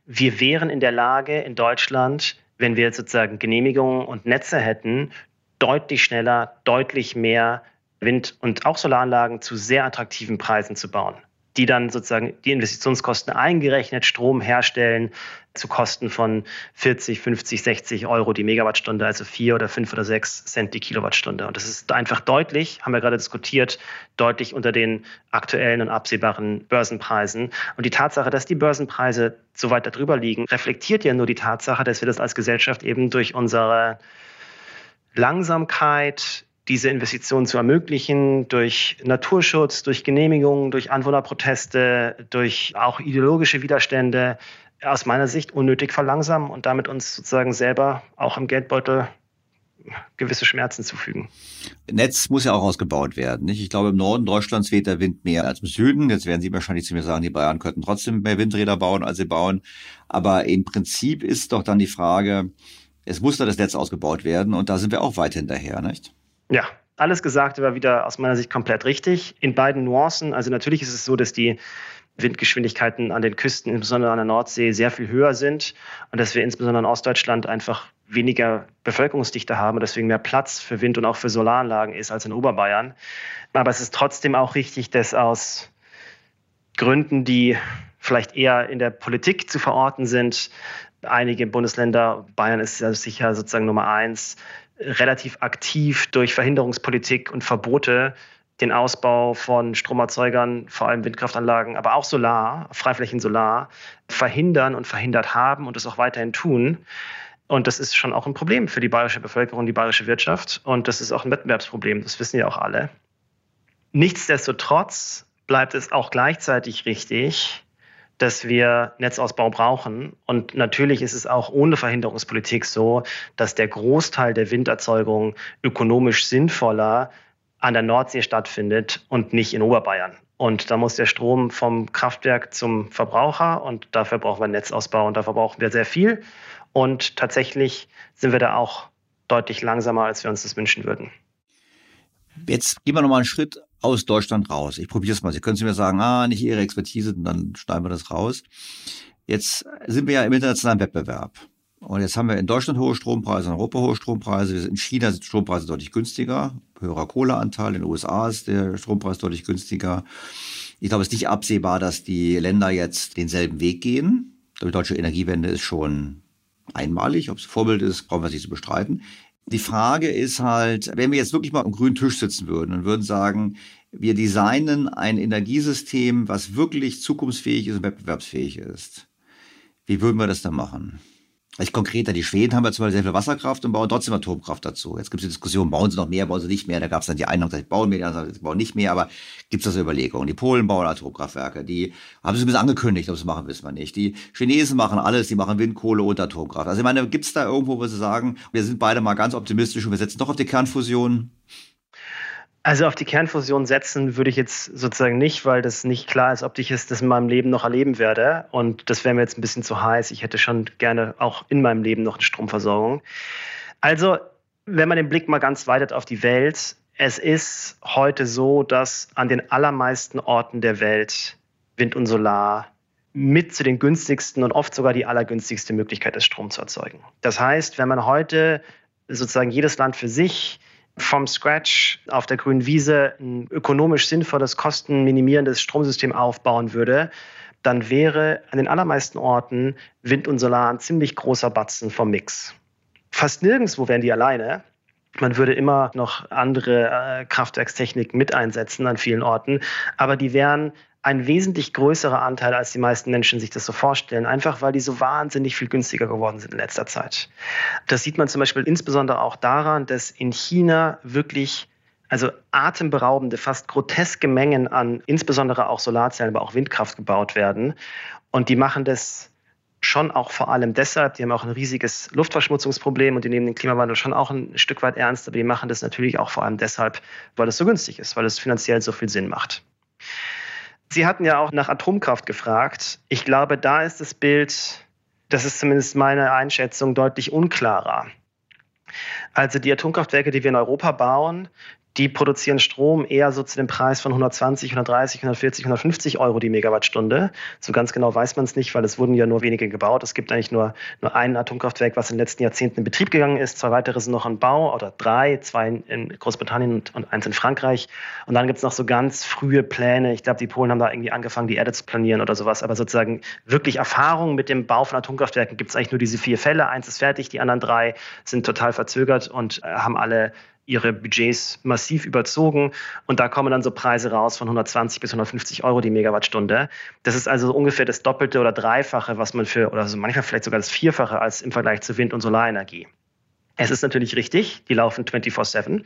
Wir wären in der Lage in Deutschland, wenn wir sozusagen Genehmigungen und Netze hätten, deutlich schneller, deutlich mehr Wind- und auch Solaranlagen zu sehr attraktiven Preisen zu bauen, die dann sozusagen die Investitionskosten eingerechnet Strom herstellen zu Kosten von 40, 50, 60 Euro die Megawattstunde, also vier oder fünf oder sechs Cent die Kilowattstunde. Und das ist einfach deutlich, haben wir gerade diskutiert, deutlich unter den aktuellen und absehbaren Börsenpreisen. Und die Tatsache, dass die Börsenpreise so weit darüber liegen, reflektiert ja nur die Tatsache, dass wir das als Gesellschaft eben durch unsere Langsamkeit, diese Investitionen zu ermöglichen, durch Naturschutz, durch Genehmigungen, durch Anwohnerproteste, durch auch ideologische Widerstände aus meiner Sicht unnötig verlangsamen und damit uns sozusagen selber auch im Geldbeutel gewisse Schmerzen zufügen. Netz muss ja auch ausgebaut werden. Nicht? Ich glaube, im Norden Deutschlands weht der Wind mehr als im Süden. Jetzt werden Sie wahrscheinlich zu mir sagen, die Bayern könnten trotzdem mehr Windräder bauen, als sie bauen. Aber im Prinzip ist doch dann die Frage, es muss da das Netz ausgebaut werden und da sind wir auch weit hinterher, nicht? Ja, alles Gesagte war wieder aus meiner Sicht komplett richtig. In beiden Nuancen. Also natürlich ist es so, dass die Windgeschwindigkeiten an den Küsten, insbesondere an der Nordsee, sehr viel höher sind und dass wir insbesondere in Ostdeutschland einfach weniger Bevölkerungsdichte haben und deswegen mehr Platz für Wind- und auch für Solaranlagen ist als in Oberbayern. Aber es ist trotzdem auch richtig, dass aus Gründen, die vielleicht eher in der Politik zu verorten sind, einige Bundesländer, Bayern ist ja sicher sozusagen Nummer eins, relativ aktiv durch Verhinderungspolitik und Verbote den Ausbau von Stromerzeugern, vor allem Windkraftanlagen, aber auch Solar, Freiflächen Solar, verhindern und verhindert haben und es auch weiterhin tun. Und das ist schon auch ein Problem für die bayerische Bevölkerung, die bayerische Wirtschaft. Und das ist auch ein Wettbewerbsproblem, das wissen ja auch alle. Nichtsdestotrotz bleibt es auch gleichzeitig richtig, dass wir Netzausbau brauchen. Und natürlich ist es auch ohne Verhinderungspolitik so, dass der Großteil der Winderzeugung ökonomisch sinnvoller an der Nordsee stattfindet und nicht in Oberbayern. Und da muss der Strom vom Kraftwerk zum Verbraucher und dafür brauchen wir Netzausbau und dafür brauchen wir sehr viel. Und tatsächlich sind wir da auch deutlich langsamer, als wir uns das wünschen würden. Jetzt gehen wir nochmal einen Schritt aus Deutschland raus. Ich probiere es mal. Sie können zu mir sagen, ah, nicht Ihre Expertise, dann schneiden wir das raus. Jetzt sind wir ja im internationalen Wettbewerb. Und jetzt haben wir in Deutschland hohe Strompreise, in Europa hohe Strompreise. In China sind Strompreise deutlich günstiger, höherer Kohleanteil. In den USA ist der Strompreis deutlich günstiger. Ich glaube, es ist nicht absehbar, dass die Länder jetzt denselben Weg gehen. Die deutsche Energiewende ist schon einmalig. Ob es Vorbild ist, brauchen wir nicht zu bestreiten. Die Frage ist halt, wenn wir jetzt wirklich mal am grünen Tisch sitzen würden und würden sagen, wir designen ein Energiesystem, was wirklich zukunftsfähig ist und wettbewerbsfähig ist. Wie würden wir das dann machen? Vielleicht konkreter, die Schweden haben ja zum Beispiel sehr viel Wasserkraft und bauen trotzdem Atomkraft dazu. Jetzt gibt es die Diskussion, bauen sie noch mehr, bauen sie nicht mehr. Da gab es dann die einen, die gesagt, bauen mehr, die anderen sie bauen nicht mehr. Aber gibt es das Überlegungen? Die Polen bauen Atomkraftwerke, die haben sie ein bisschen angekündigt, ob sie machen, wissen wir nicht. Die Chinesen machen alles, die machen Windkohle und Atomkraft. Also ich meine, gibt es da irgendwo, wo sie sagen, wir sind beide mal ganz optimistisch und wir setzen doch auf die Kernfusion? Also auf die Kernfusion setzen würde ich jetzt sozusagen nicht, weil das nicht klar ist, ob ich es das in meinem Leben noch erleben werde. Und das wäre mir jetzt ein bisschen zu heiß. Ich hätte schon gerne auch in meinem Leben noch eine Stromversorgung. Also, wenn man den Blick mal ganz weitet auf die Welt, es ist heute so, dass an den allermeisten Orten der Welt Wind und Solar mit zu den günstigsten und oft sogar die allergünstigste Möglichkeit ist, Strom zu erzeugen. Das heißt, wenn man heute sozusagen jedes Land für sich vom Scratch auf der grünen Wiese ein ökonomisch sinnvolles, kostenminimierendes Stromsystem aufbauen würde, dann wäre an den allermeisten Orten Wind und Solar ein ziemlich großer Batzen vom Mix. Fast nirgendwo wären die alleine. Man würde immer noch andere äh, Kraftwerkstechniken mit einsetzen an vielen Orten, aber die wären ein wesentlich größerer Anteil, als die meisten Menschen sich das so vorstellen, einfach weil die so wahnsinnig viel günstiger geworden sind in letzter Zeit. Das sieht man zum Beispiel insbesondere auch daran, dass in China wirklich also atemberaubende, fast groteske Mengen an insbesondere auch Solarzellen, aber auch Windkraft gebaut werden. Und die machen das schon auch vor allem deshalb, die haben auch ein riesiges Luftverschmutzungsproblem und die nehmen den Klimawandel schon auch ein Stück weit ernst, aber die machen das natürlich auch vor allem deshalb, weil es so günstig ist, weil es finanziell so viel Sinn macht. Sie hatten ja auch nach Atomkraft gefragt. Ich glaube, da ist das Bild, das ist zumindest meine Einschätzung, deutlich unklarer. Also die Atomkraftwerke, die wir in Europa bauen, die produzieren Strom eher so zu dem Preis von 120, 130, 140, 150 Euro die Megawattstunde. So ganz genau weiß man es nicht, weil es wurden ja nur wenige gebaut. Es gibt eigentlich nur, nur ein Atomkraftwerk, was in den letzten Jahrzehnten in Betrieb gegangen ist. Zwei weitere sind noch in Bau oder drei, zwei in Großbritannien und, und eins in Frankreich. Und dann gibt es noch so ganz frühe Pläne. Ich glaube, die Polen haben da irgendwie angefangen, die Erde zu planieren oder sowas. Aber sozusagen wirklich Erfahrung mit dem Bau von Atomkraftwerken gibt es eigentlich nur diese vier Fälle. Eins ist fertig, die anderen drei sind total verzögert und äh, haben alle ihre Budgets massiv überzogen und da kommen dann so Preise raus von 120 bis 150 Euro die Megawattstunde. Das ist also ungefähr das Doppelte oder Dreifache, was man für, oder also manchmal vielleicht sogar das Vierfache als im Vergleich zu Wind- und Solarenergie. Es ist natürlich richtig, die laufen 24-7.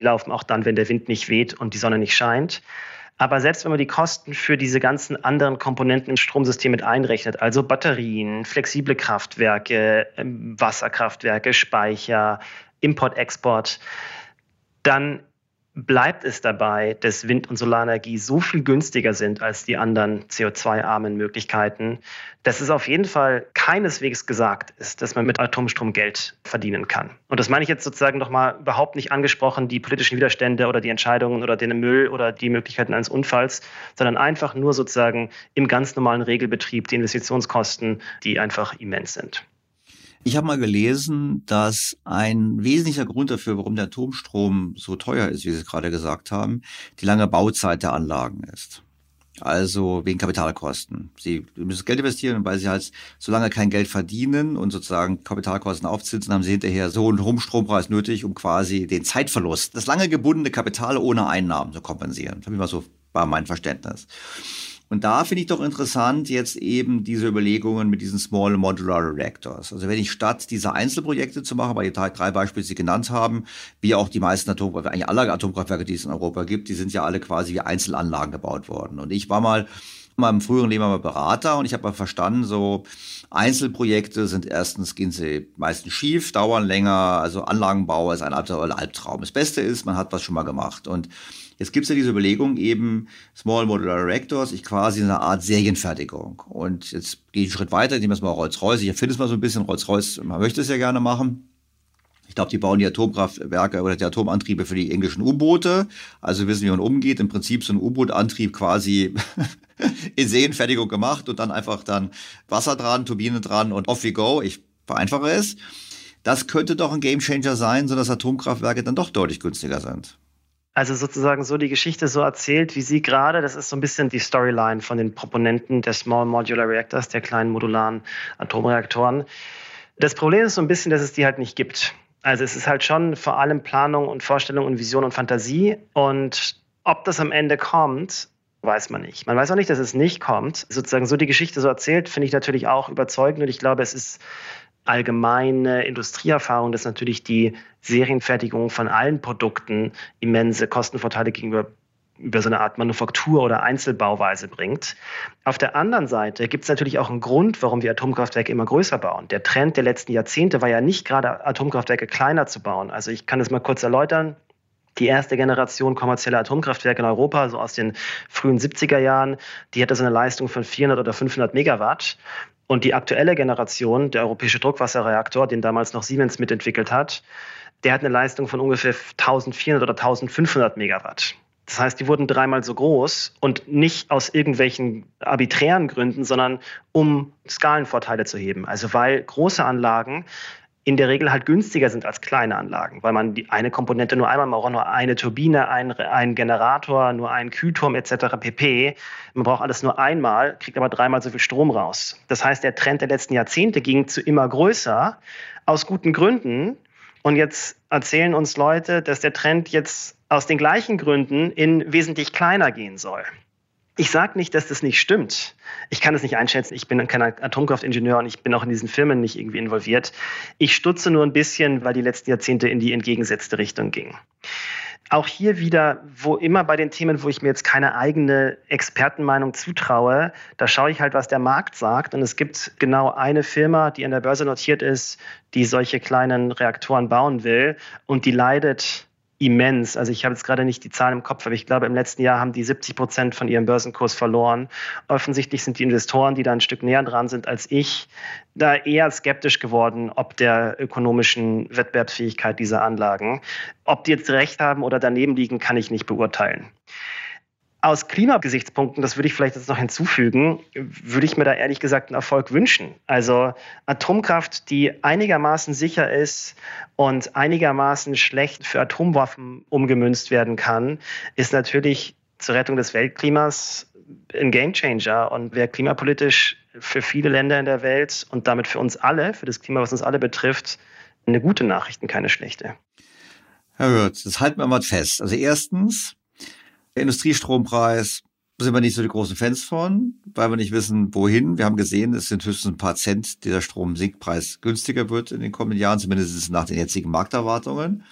Die laufen auch dann, wenn der Wind nicht weht und die Sonne nicht scheint. Aber selbst wenn man die Kosten für diese ganzen anderen Komponenten im Stromsystem mit einrechnet, also Batterien, flexible Kraftwerke, ähm, Wasserkraftwerke, Speicher, Import, Export, dann bleibt es dabei, dass Wind- und Solarenergie so viel günstiger sind als die anderen CO2-armen Möglichkeiten, dass es auf jeden Fall keineswegs gesagt ist, dass man mit Atomstrom Geld verdienen kann. Und das meine ich jetzt sozusagen nochmal überhaupt nicht angesprochen, die politischen Widerstände oder die Entscheidungen oder den Müll oder die Möglichkeiten eines Unfalls, sondern einfach nur sozusagen im ganz normalen Regelbetrieb die Investitionskosten, die einfach immens sind. Ich habe mal gelesen, dass ein wesentlicher Grund dafür, warum der Atomstrom so teuer ist, wie Sie es gerade gesagt haben, die lange Bauzeit der Anlagen ist. Also wegen Kapitalkosten. Sie müssen Geld investieren, weil sie halt so lange kein Geld verdienen und sozusagen Kapitalkosten aufzitzen, haben sie hinterher so einen hohen Strompreis nötig, um quasi den Zeitverlust, das lange gebundene Kapital ohne Einnahmen zu kompensieren. Das mal so war mein Verständnis. Und da finde ich doch interessant jetzt eben diese Überlegungen mit diesen Small Modular Reactors. Also wenn ich statt dieser Einzelprojekte zu machen, weil die drei Beispiele, die Sie genannt haben, wie auch die meisten Atomkraftwerke, eigentlich alle Atomkraftwerke, die es in Europa gibt, die sind ja alle quasi wie Einzelanlagen gebaut worden. Und ich war mal in meinem früheren Leben mal Berater und ich habe mal verstanden, so Einzelprojekte sind erstens gehen sie meistens schief, dauern länger, also Anlagenbau ist ein Albtraum. Das Beste ist, man hat was schon mal gemacht und Jetzt gibt es ja diese Überlegung eben Small Modular Reactors, ich quasi eine Art Serienfertigung. Und jetzt gehe ich einen Schritt weiter, nehmen wir mal Rolls-Royce. Ich erfinde es mal so ein bisschen. Rolls-Royce, man möchte es ja gerne machen. Ich glaube, die bauen die Atomkraftwerke oder die Atomantriebe für die englischen U-Boote. Also wissen, wie man umgeht. Im Prinzip so ein U-Boot-Antrieb quasi in Serienfertigung gemacht und dann einfach dann Wasser dran, Turbine dran und off we go. Ich vereinfache es. Das könnte doch ein Gamechanger sein, sodass Atomkraftwerke dann doch deutlich günstiger sind. Also sozusagen so die Geschichte so erzählt, wie sie gerade, das ist so ein bisschen die Storyline von den Proponenten der Small Modular Reactors, der kleinen modularen Atomreaktoren. Das Problem ist so ein bisschen, dass es die halt nicht gibt. Also es ist halt schon vor allem Planung und Vorstellung und Vision und Fantasie. Und ob das am Ende kommt, weiß man nicht. Man weiß auch nicht, dass es nicht kommt. Sozusagen so die Geschichte so erzählt, finde ich natürlich auch überzeugend. Und ich glaube, es ist allgemeine Industrieerfahrung, dass natürlich die Serienfertigung von allen Produkten immense Kostenvorteile gegenüber über so eine Art Manufaktur oder Einzelbauweise bringt. Auf der anderen Seite gibt es natürlich auch einen Grund, warum wir Atomkraftwerke immer größer bauen. Der Trend der letzten Jahrzehnte war ja nicht gerade Atomkraftwerke kleiner zu bauen. Also ich kann das mal kurz erläutern. Die erste Generation kommerzieller Atomkraftwerke in Europa, so aus den frühen 70er Jahren, die hatte so eine Leistung von 400 oder 500 Megawatt. Und die aktuelle Generation, der europäische Druckwasserreaktor, den damals noch Siemens mitentwickelt hat, der hat eine Leistung von ungefähr 1400 oder 1500 Megawatt. Das heißt, die wurden dreimal so groß und nicht aus irgendwelchen arbiträren Gründen, sondern um Skalenvorteile zu heben. Also weil große Anlagen in der Regel halt günstiger sind als kleine Anlagen, weil man die eine Komponente nur einmal, man braucht nur eine Turbine, einen Generator, nur einen Kühlturm etc. pp. Man braucht alles nur einmal, kriegt aber dreimal so viel Strom raus. Das heißt, der Trend der letzten Jahrzehnte ging zu immer größer, aus guten Gründen. Und jetzt erzählen uns Leute, dass der Trend jetzt aus den gleichen Gründen in wesentlich kleiner gehen soll. Ich sage nicht, dass das nicht stimmt. Ich kann es nicht einschätzen. Ich bin kein Atomkraftingenieur und ich bin auch in diesen Firmen nicht irgendwie involviert. Ich stutze nur ein bisschen, weil die letzten Jahrzehnte in die entgegengesetzte Richtung gingen. Auch hier wieder, wo immer bei den Themen, wo ich mir jetzt keine eigene Expertenmeinung zutraue, da schaue ich halt, was der Markt sagt. Und es gibt genau eine Firma, die an der Börse notiert ist, die solche kleinen Reaktoren bauen will und die leidet immens. Also ich habe jetzt gerade nicht die Zahlen im Kopf, aber ich glaube, im letzten Jahr haben die 70 Prozent von ihrem Börsenkurs verloren. Offensichtlich sind die Investoren, die da ein Stück näher dran sind als ich, da eher skeptisch geworden, ob der ökonomischen Wettbewerbsfähigkeit dieser Anlagen. Ob die jetzt recht haben oder daneben liegen, kann ich nicht beurteilen. Aus Klimagesichtspunkten, das würde ich vielleicht jetzt noch hinzufügen, würde ich mir da ehrlich gesagt einen Erfolg wünschen. Also Atomkraft, die einigermaßen sicher ist und einigermaßen schlecht für Atomwaffen umgemünzt werden kann, ist natürlich zur Rettung des Weltklimas ein Gamechanger und wäre klimapolitisch für viele Länder in der Welt und damit für uns alle, für das Klima, was uns alle betrifft, eine gute Nachricht und keine schlechte. Herr Hürth, das halten wir mal fest. Also erstens, der Industriestrompreis sind wir nicht so die großen Fans von, weil wir nicht wissen, wohin. Wir haben gesehen, es sind höchstens ein paar Cent, der Stromsinkpreis günstiger wird in den kommenden Jahren, zumindest nach den jetzigen Markterwartungen.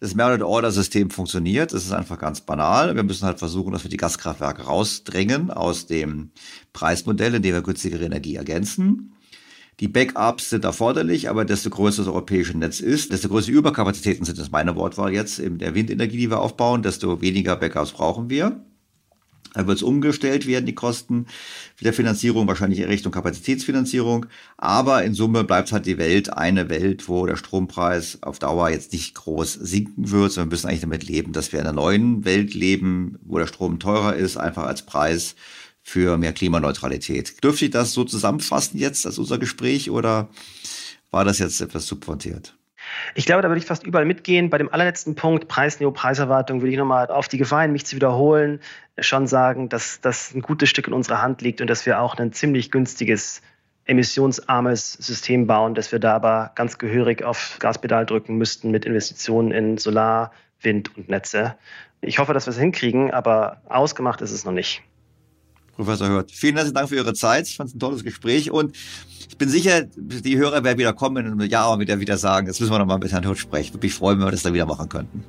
Das Merit-Order-System funktioniert. Das ist einfach ganz banal. Wir müssen halt versuchen, dass wir die Gaskraftwerke rausdrängen aus dem Preismodell, indem wir günstigere Energie ergänzen. Die Backups sind erforderlich, aber desto größer das europäische Netz ist, desto größer Überkapazitäten sind, das ist meine Wortwahl jetzt, in der Windenergie, die wir aufbauen, desto weniger Backups brauchen wir. Da wird es umgestellt werden, die Kosten der Finanzierung, wahrscheinlich in Richtung Kapazitätsfinanzierung. Aber in Summe bleibt halt die Welt eine Welt, wo der Strompreis auf Dauer jetzt nicht groß sinken wird, sondern wir müssen eigentlich damit leben, dass wir in einer neuen Welt leben, wo der Strom teurer ist, einfach als Preis für mehr Klimaneutralität. Dürfte ich das so zusammenfassen jetzt als unser Gespräch oder war das jetzt etwas subpontiert? Ich glaube, da würde ich fast überall mitgehen. Bei dem allerletzten Punkt, Preisniveau, Preiserwartung, würde ich nochmal auf die Gefahr mich zu wiederholen, schon sagen, dass das ein gutes Stück in unserer Hand liegt und dass wir auch ein ziemlich günstiges, emissionsarmes System bauen, dass wir da aber ganz gehörig auf Gaspedal drücken müssten mit Investitionen in Solar, Wind und Netze. Ich hoffe, dass wir es hinkriegen, aber ausgemacht ist es noch nicht. Professor Hört, vielen herzlichen Dank für Ihre Zeit. Ich fand es ein tolles Gespräch und ich bin sicher, die Hörer werden wieder kommen in einem Jahr und wieder, wieder sagen, jetzt müssen wir nochmal mit Herrn Hurt sprechen. Würde mich freuen, wenn wir das dann wieder machen könnten.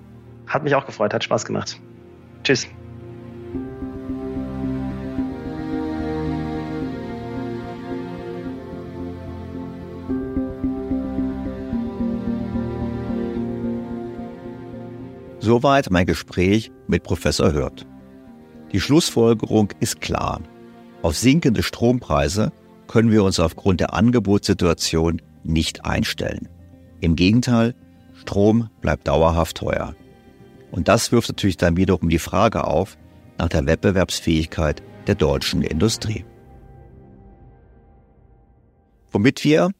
Hat mich auch gefreut, hat Spaß gemacht. Tschüss. Soweit mein Gespräch mit Professor Hört. Die Schlussfolgerung ist klar. Auf sinkende Strompreise können wir uns aufgrund der Angebotssituation nicht einstellen. Im Gegenteil, Strom bleibt dauerhaft teuer. Und das wirft natürlich dann wiederum die Frage auf nach der Wettbewerbsfähigkeit der deutschen Industrie. Womit wir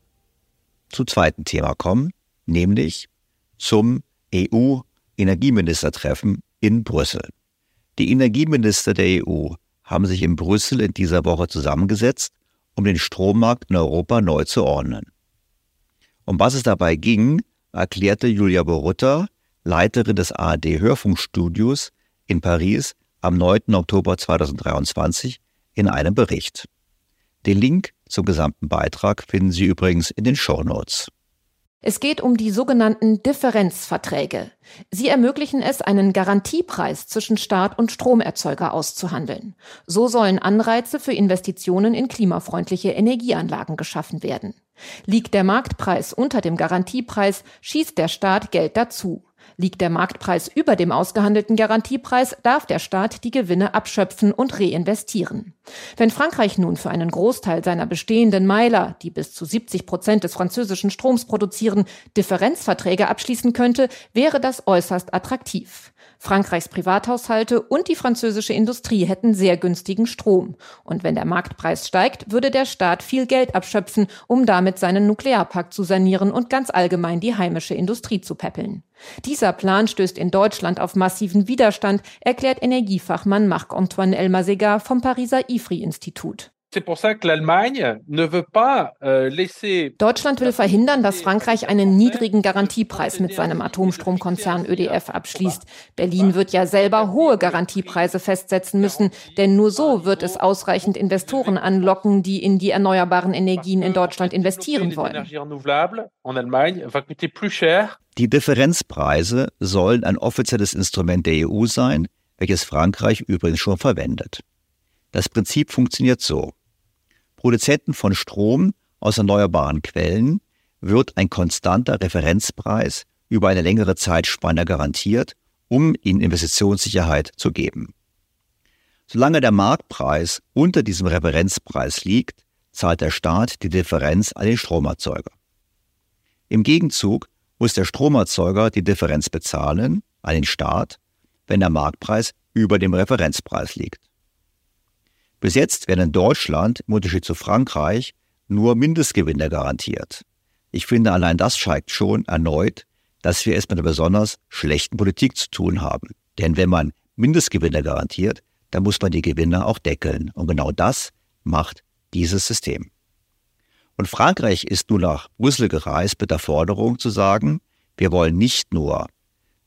zum zweiten Thema kommen, nämlich zum EU-Energieministertreffen in Brüssel. Die Energieminister der EU haben sich in Brüssel in dieser Woche zusammengesetzt, um den Strommarkt in Europa neu zu ordnen. Um was es dabei ging, erklärte Julia Borutta, Leiterin des ARD-Hörfunkstudios in Paris am 9. Oktober 2023 in einem Bericht. Den Link zum gesamten Beitrag finden Sie übrigens in den Show Notes. Es geht um die sogenannten Differenzverträge. Sie ermöglichen es, einen Garantiepreis zwischen Staat und Stromerzeuger auszuhandeln. So sollen Anreize für Investitionen in klimafreundliche Energieanlagen geschaffen werden. Liegt der Marktpreis unter dem Garantiepreis, schießt der Staat Geld dazu. Liegt der Marktpreis über dem ausgehandelten Garantiepreis, darf der Staat die Gewinne abschöpfen und reinvestieren. Wenn Frankreich nun für einen Großteil seiner bestehenden Meiler, die bis zu 70 Prozent des französischen Stroms produzieren, Differenzverträge abschließen könnte, wäre das äußerst attraktiv. Frankreichs Privathaushalte und die französische Industrie hätten sehr günstigen Strom. Und wenn der Marktpreis steigt, würde der Staat viel Geld abschöpfen, um damit seinen Nuklearpakt zu sanieren und ganz allgemein die heimische Industrie zu peppeln. Dieser Plan stößt in Deutschland auf massiven Widerstand, erklärt Energiefachmann Marc-Antoine Elmasegar vom Pariser IFRI-Institut. Ne euh, Deutschland will verhindern, dass Frankreich einen niedrigen Garantiepreis mit seinem Atomstromkonzern ÖDF abschließt. Berlin wird ja selber hohe Garantiepreise festsetzen müssen, denn nur so wird es ausreichend Investoren anlocken, die in die erneuerbaren Energien in Deutschland investieren wollen. Die Differenzpreise sollen ein offizielles Instrument der EU sein, welches Frankreich übrigens schon verwendet. Das Prinzip funktioniert so. Produzenten von Strom aus erneuerbaren Quellen wird ein konstanter Referenzpreis über eine längere Zeitspanne garantiert, um ihnen Investitionssicherheit zu geben. Solange der Marktpreis unter diesem Referenzpreis liegt, zahlt der Staat die Differenz an den Stromerzeuger. Im Gegenzug muss der Stromerzeuger die Differenz bezahlen an den Staat, wenn der Marktpreis über dem Referenzpreis liegt. Bis jetzt werden in Deutschland, im Unterschied zu Frankreich, nur Mindestgewinne garantiert. Ich finde, allein das zeigt schon erneut, dass wir es mit einer besonders schlechten Politik zu tun haben. Denn wenn man Mindestgewinne garantiert, dann muss man die Gewinne auch deckeln. Und genau das macht dieses System. Und Frankreich ist nun nach Brüssel gereist mit der Forderung zu sagen, wir wollen nicht nur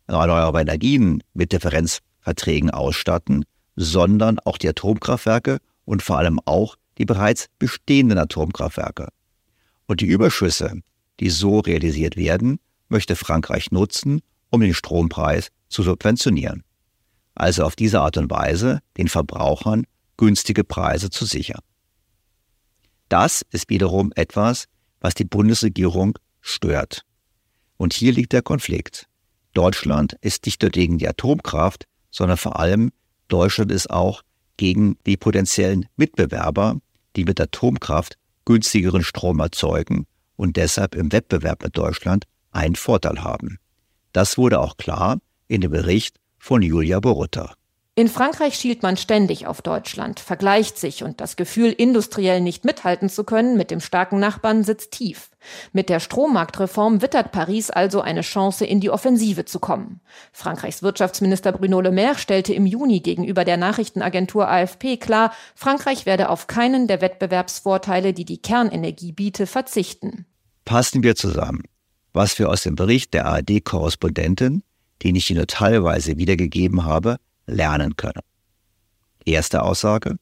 erneuerbare Energien mit Differenzverträgen ausstatten, sondern auch die Atomkraftwerke und vor allem auch die bereits bestehenden Atomkraftwerke. Und die Überschüsse, die so realisiert werden, möchte Frankreich nutzen, um den Strompreis zu subventionieren. Also auf diese Art und Weise den Verbrauchern günstige Preise zu sichern. Das ist wiederum etwas, was die Bundesregierung stört. Und hier liegt der Konflikt. Deutschland ist nicht nur gegen die Atomkraft, sondern vor allem Deutschland ist auch gegen die potenziellen Mitbewerber, die mit Atomkraft günstigeren Strom erzeugen und deshalb im Wettbewerb mit Deutschland einen Vorteil haben. Das wurde auch klar in dem Bericht von Julia Borutta. In Frankreich schielt man ständig auf Deutschland, vergleicht sich und das Gefühl, industriell nicht mithalten zu können mit dem starken Nachbarn sitzt tief. Mit der Strommarktreform wittert Paris also eine Chance, in die Offensive zu kommen. Frankreichs Wirtschaftsminister Bruno Le Maire stellte im Juni gegenüber der Nachrichtenagentur AFP klar, Frankreich werde auf keinen der Wettbewerbsvorteile, die die Kernenergie biete, verzichten. Passen wir zusammen, was wir aus dem Bericht der ARD-Korrespondentin, den ich Ihnen teilweise wiedergegeben habe, lernen können. Erste Aussage.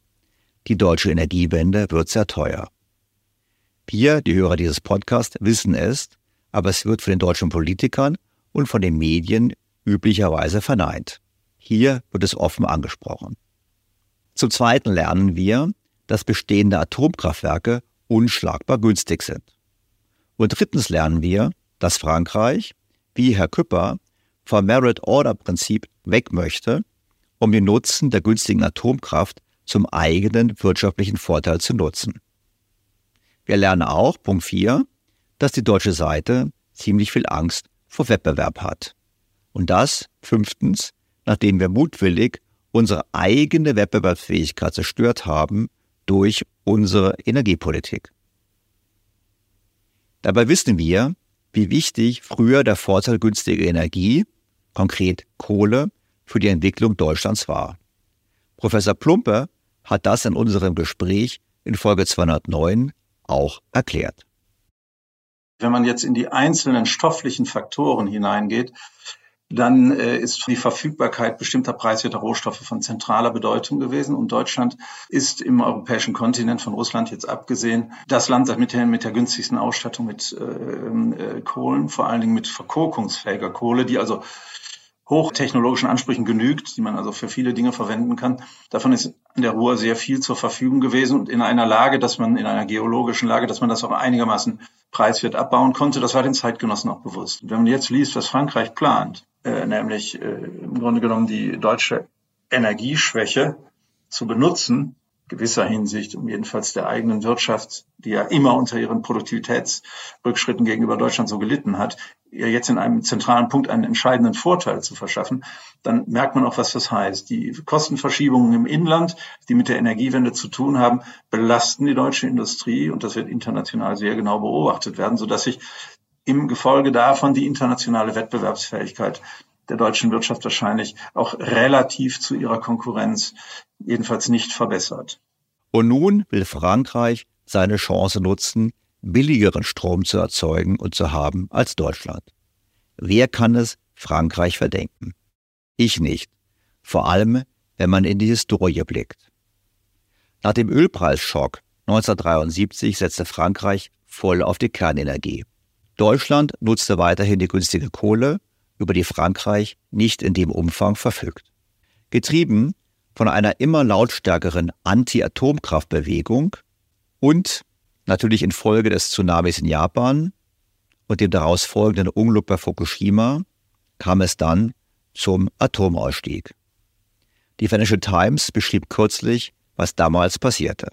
Die deutsche Energiewende wird sehr teuer. Wir, die Hörer dieses Podcasts, wissen es, aber es wird von den deutschen Politikern und von den Medien üblicherweise verneint. Hier wird es offen angesprochen. Zum Zweiten lernen wir, dass bestehende Atomkraftwerke unschlagbar günstig sind. Und drittens lernen wir, dass Frankreich, wie Herr Küpper, vom Merit-Order-Prinzip weg möchte um den Nutzen der günstigen Atomkraft zum eigenen wirtschaftlichen Vorteil zu nutzen. Wir lernen auch, Punkt 4, dass die deutsche Seite ziemlich viel Angst vor Wettbewerb hat. Und das, fünftens, nachdem wir mutwillig unsere eigene Wettbewerbsfähigkeit zerstört haben durch unsere Energiepolitik. Dabei wissen wir, wie wichtig früher der Vorteil günstiger Energie, konkret Kohle, für die Entwicklung Deutschlands war. Professor Plumpe hat das in unserem Gespräch in Folge 209 auch erklärt. Wenn man jetzt in die einzelnen stofflichen Faktoren hineingeht, dann äh, ist die Verfügbarkeit bestimmter preiswerter Rohstoffe von zentraler Bedeutung gewesen. Und Deutschland ist im europäischen Kontinent von Russland jetzt abgesehen das Land mit der, mit der günstigsten Ausstattung mit äh, äh, Kohlen, vor allen Dingen mit verkorkungsfähiger Kohle, die also hochtechnologischen Ansprüchen genügt, die man also für viele Dinge verwenden kann. Davon ist in der Ruhr sehr viel zur Verfügung gewesen und in einer Lage, dass man, in einer geologischen Lage, dass man das auch einigermaßen preiswert abbauen konnte. Das war den Zeitgenossen auch bewusst. Wenn man jetzt liest, was Frankreich plant, äh, nämlich äh, im Grunde genommen die deutsche Energieschwäche zu benutzen, gewisser Hinsicht, um jedenfalls der eigenen Wirtschaft, die ja immer unter ihren Produktivitätsrückschritten gegenüber Deutschland so gelitten hat, ihr jetzt in einem zentralen Punkt einen entscheidenden Vorteil zu verschaffen, dann merkt man auch, was das heißt. Die Kostenverschiebungen im Inland, die mit der Energiewende zu tun haben, belasten die deutsche Industrie und das wird international sehr genau beobachtet werden, sodass sich im Gefolge davon die internationale Wettbewerbsfähigkeit der deutschen Wirtschaft wahrscheinlich auch relativ zu ihrer Konkurrenz jedenfalls nicht verbessert. Und nun will Frankreich seine Chance nutzen, billigeren Strom zu erzeugen und zu haben als Deutschland. Wer kann es Frankreich verdenken? Ich nicht. Vor allem, wenn man in die Historie blickt. Nach dem Ölpreisschock 1973 setzte Frankreich voll auf die Kernenergie. Deutschland nutzte weiterhin die günstige Kohle, über die Frankreich nicht in dem Umfang verfügt. Getrieben von einer immer lautstärkeren Anti-Atomkraftbewegung und natürlich infolge des Tsunamis in Japan und dem daraus folgenden Unglück bei Fukushima kam es dann zum Atomausstieg. Die Financial Times beschrieb kürzlich, was damals passierte.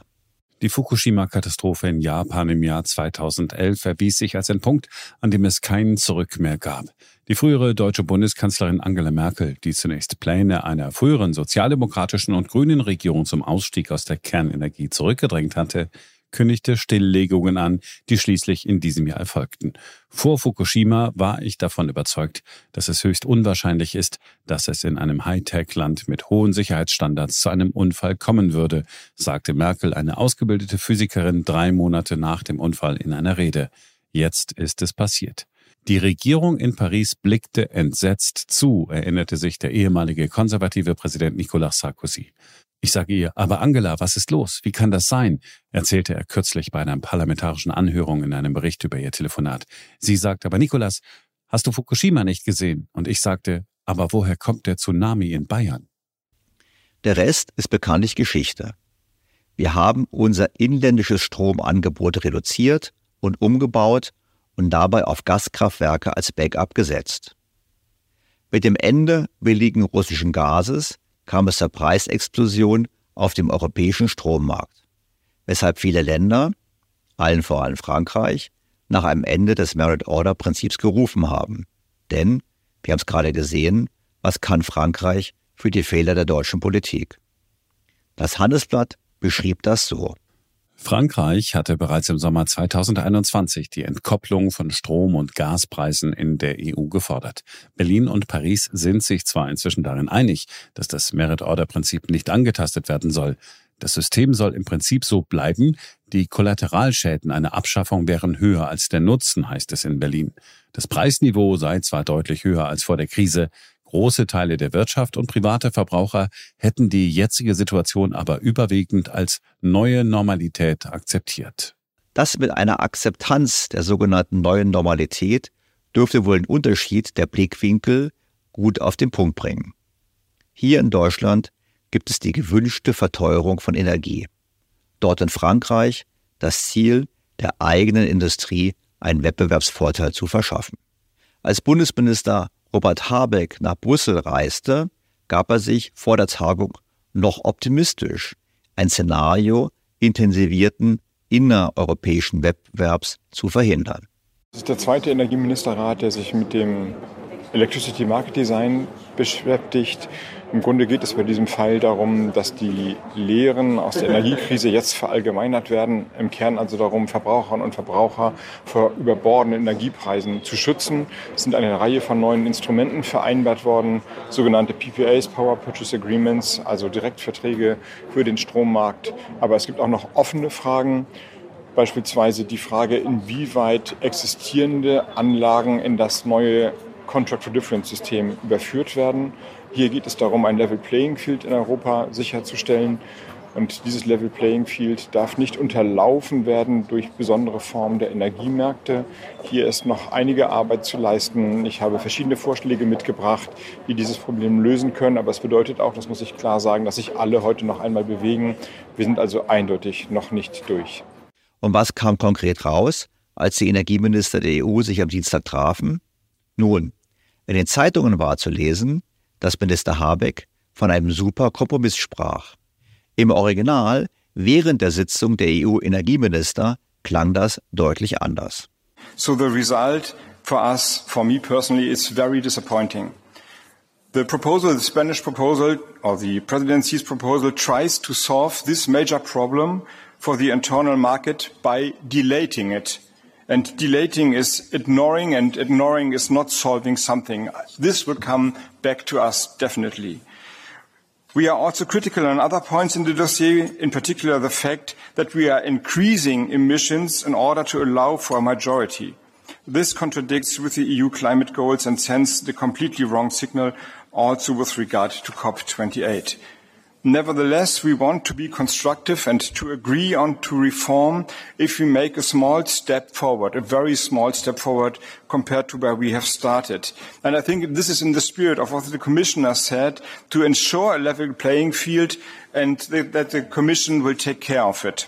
Die Fukushima-Katastrophe in Japan im Jahr 2011 erwies sich als ein Punkt, an dem es kein Zurück mehr gab. Die frühere deutsche Bundeskanzlerin Angela Merkel, die zunächst Pläne einer früheren sozialdemokratischen und grünen Regierung zum Ausstieg aus der Kernenergie zurückgedrängt hatte, kündigte Stilllegungen an, die schließlich in diesem Jahr erfolgten. Vor Fukushima war ich davon überzeugt, dass es höchst unwahrscheinlich ist, dass es in einem Hightech-Land mit hohen Sicherheitsstandards zu einem Unfall kommen würde, sagte Merkel, eine ausgebildete Physikerin, drei Monate nach dem Unfall in einer Rede. Jetzt ist es passiert. Die Regierung in Paris blickte entsetzt zu, erinnerte sich der ehemalige konservative Präsident Nicolas Sarkozy. Ich sage ihr, aber Angela, was ist los? Wie kann das sein? erzählte er kürzlich bei einer parlamentarischen Anhörung in einem Bericht über ihr Telefonat. Sie sagt, aber Nicolas, hast du Fukushima nicht gesehen? Und ich sagte, aber woher kommt der Tsunami in Bayern? Der Rest ist bekanntlich Geschichte. Wir haben unser inländisches Stromangebot reduziert und umgebaut und dabei auf Gaskraftwerke als Backup gesetzt. Mit dem Ende billigen russischen Gases kam es zur Preisexplosion auf dem europäischen Strommarkt, weshalb viele Länder, allen voran Frankreich, nach einem Ende des Merit-Order-Prinzips gerufen haben. Denn, wir haben es gerade gesehen, was kann Frankreich für die Fehler der deutschen Politik? Das Handelsblatt beschrieb das so. Frankreich hatte bereits im Sommer 2021 die Entkopplung von Strom- und Gaspreisen in der EU gefordert. Berlin und Paris sind sich zwar inzwischen darin einig, dass das Merit-Order-Prinzip nicht angetastet werden soll. Das System soll im Prinzip so bleiben. Die Kollateralschäden einer Abschaffung wären höher als der Nutzen, heißt es in Berlin. Das Preisniveau sei zwar deutlich höher als vor der Krise, Große Teile der Wirtschaft und private Verbraucher hätten die jetzige Situation aber überwiegend als neue Normalität akzeptiert. Das mit einer Akzeptanz der sogenannten neuen Normalität dürfte wohl den Unterschied der Blickwinkel gut auf den Punkt bringen. Hier in Deutschland gibt es die gewünschte Verteuerung von Energie. Dort in Frankreich das Ziel, der eigenen Industrie einen Wettbewerbsvorteil zu verschaffen. Als Bundesminister Robert Habeck nach Brüssel reiste, gab er sich vor der Tagung noch optimistisch ein Szenario intensivierten innereuropäischen Wettbewerbs zu verhindern. Das ist der zweite Energieministerrat, der sich mit dem Electricity Market Design beschäftigt. Im Grunde geht es bei diesem Fall darum, dass die Lehren aus der Energiekrise jetzt verallgemeinert werden. Im Kern also darum, Verbraucherinnen und Verbraucher vor überbordenden Energiepreisen zu schützen. Es sind eine Reihe von neuen Instrumenten vereinbart worden, sogenannte PPAs, Power Purchase Agreements, also Direktverträge für den Strommarkt. Aber es gibt auch noch offene Fragen. Beispielsweise die Frage, inwieweit existierende Anlagen in das neue Contract for Difference System überführt werden. Hier geht es darum, ein Level Playing Field in Europa sicherzustellen. Und dieses Level Playing Field darf nicht unterlaufen werden durch besondere Formen der Energiemärkte. Hier ist noch einige Arbeit zu leisten. Ich habe verschiedene Vorschläge mitgebracht, die dieses Problem lösen können. Aber es bedeutet auch, das muss ich klar sagen, dass sich alle heute noch einmal bewegen. Wir sind also eindeutig noch nicht durch. Und was kam konkret raus, als die Energieminister der EU sich am Dienstag trafen? Nun, in den Zeitungen war zu lesen, dass Minister Habeck von einem super Kompromiss sprach. Im Original während der Sitzung der EU-Energieminister klang das deutlich anders. So the result for us, for me personally, is very disappointing. The proposal, the Spanish proposal, or the presidency's proposal, tries to solve this major problem for the internal market by dilating it And delating is ignoring, and ignoring is not solving something. This will come back to us definitely. We are also critical on other points in the dossier, in particular the fact that we are increasing emissions in order to allow for a majority. This contradicts with the EU climate goals and sends the completely wrong signal also with regard to COP28. Nevertheless, we want to be constructive and to agree on to reform if we make a small step forward, a very small step forward compared to where we have started. And I think this is in the spirit of what the Commissioner said, to ensure a level playing field and that the Commission will take care of it.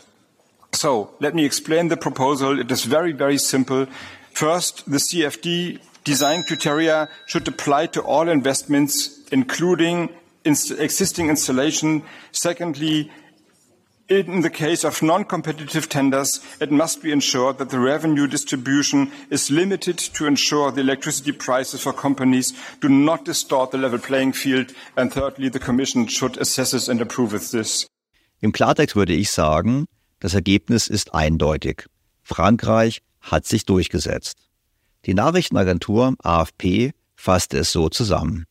So let me explain the proposal. It is very, very simple. First, the CFD design criteria should apply to all investments, including existing installation. Secondly, in the case of non-competitive tenders, it must be ensured that the revenue distribution is limited to ensure the electricity prices for companies do not distort the level playing field. And thirdly, the Commission should assess and approve this. Im Klartext würde ich sagen, das Ergebnis ist eindeutig. Frankreich hat sich durchgesetzt. Die Nachrichtenagentur AFP fasste es so zusammen.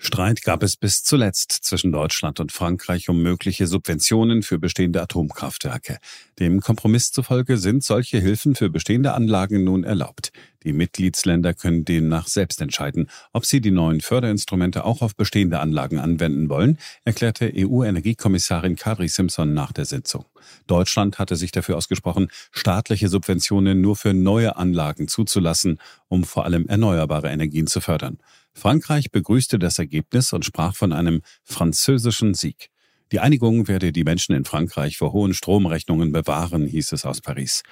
Streit gab es bis zuletzt zwischen Deutschland und Frankreich um mögliche Subventionen für bestehende Atomkraftwerke. Dem Kompromiss zufolge sind solche Hilfen für bestehende Anlagen nun erlaubt. Die Mitgliedsländer können demnach selbst entscheiden, ob sie die neuen Förderinstrumente auch auf bestehende Anlagen anwenden wollen, erklärte EU-Energiekommissarin Kadri Simpson nach der Sitzung. Deutschland hatte sich dafür ausgesprochen, staatliche Subventionen nur für neue Anlagen zuzulassen, um vor allem erneuerbare Energien zu fördern. Frankreich begrüßte das Ergebnis und sprach von einem französischen Sieg. Die Einigung werde die Menschen in Frankreich vor hohen Stromrechnungen bewahren, hieß es aus Paris.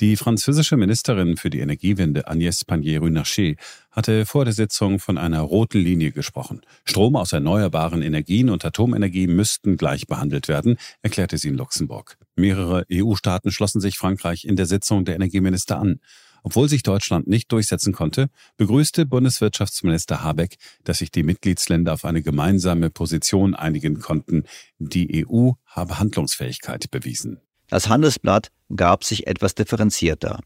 Die französische Ministerin für die Energiewende Agnès Pannier-Runacher hatte vor der Sitzung von einer roten Linie gesprochen. Strom aus erneuerbaren Energien und Atomenergie müssten gleich behandelt werden, erklärte sie in Luxemburg. Mehrere EU-Staaten schlossen sich Frankreich in der Sitzung der Energieminister an. Obwohl sich Deutschland nicht durchsetzen konnte, begrüßte Bundeswirtschaftsminister Habeck, dass sich die Mitgliedsländer auf eine gemeinsame Position einigen konnten. Die EU habe Handlungsfähigkeit bewiesen. Das Handelsblatt gab sich etwas differenzierter.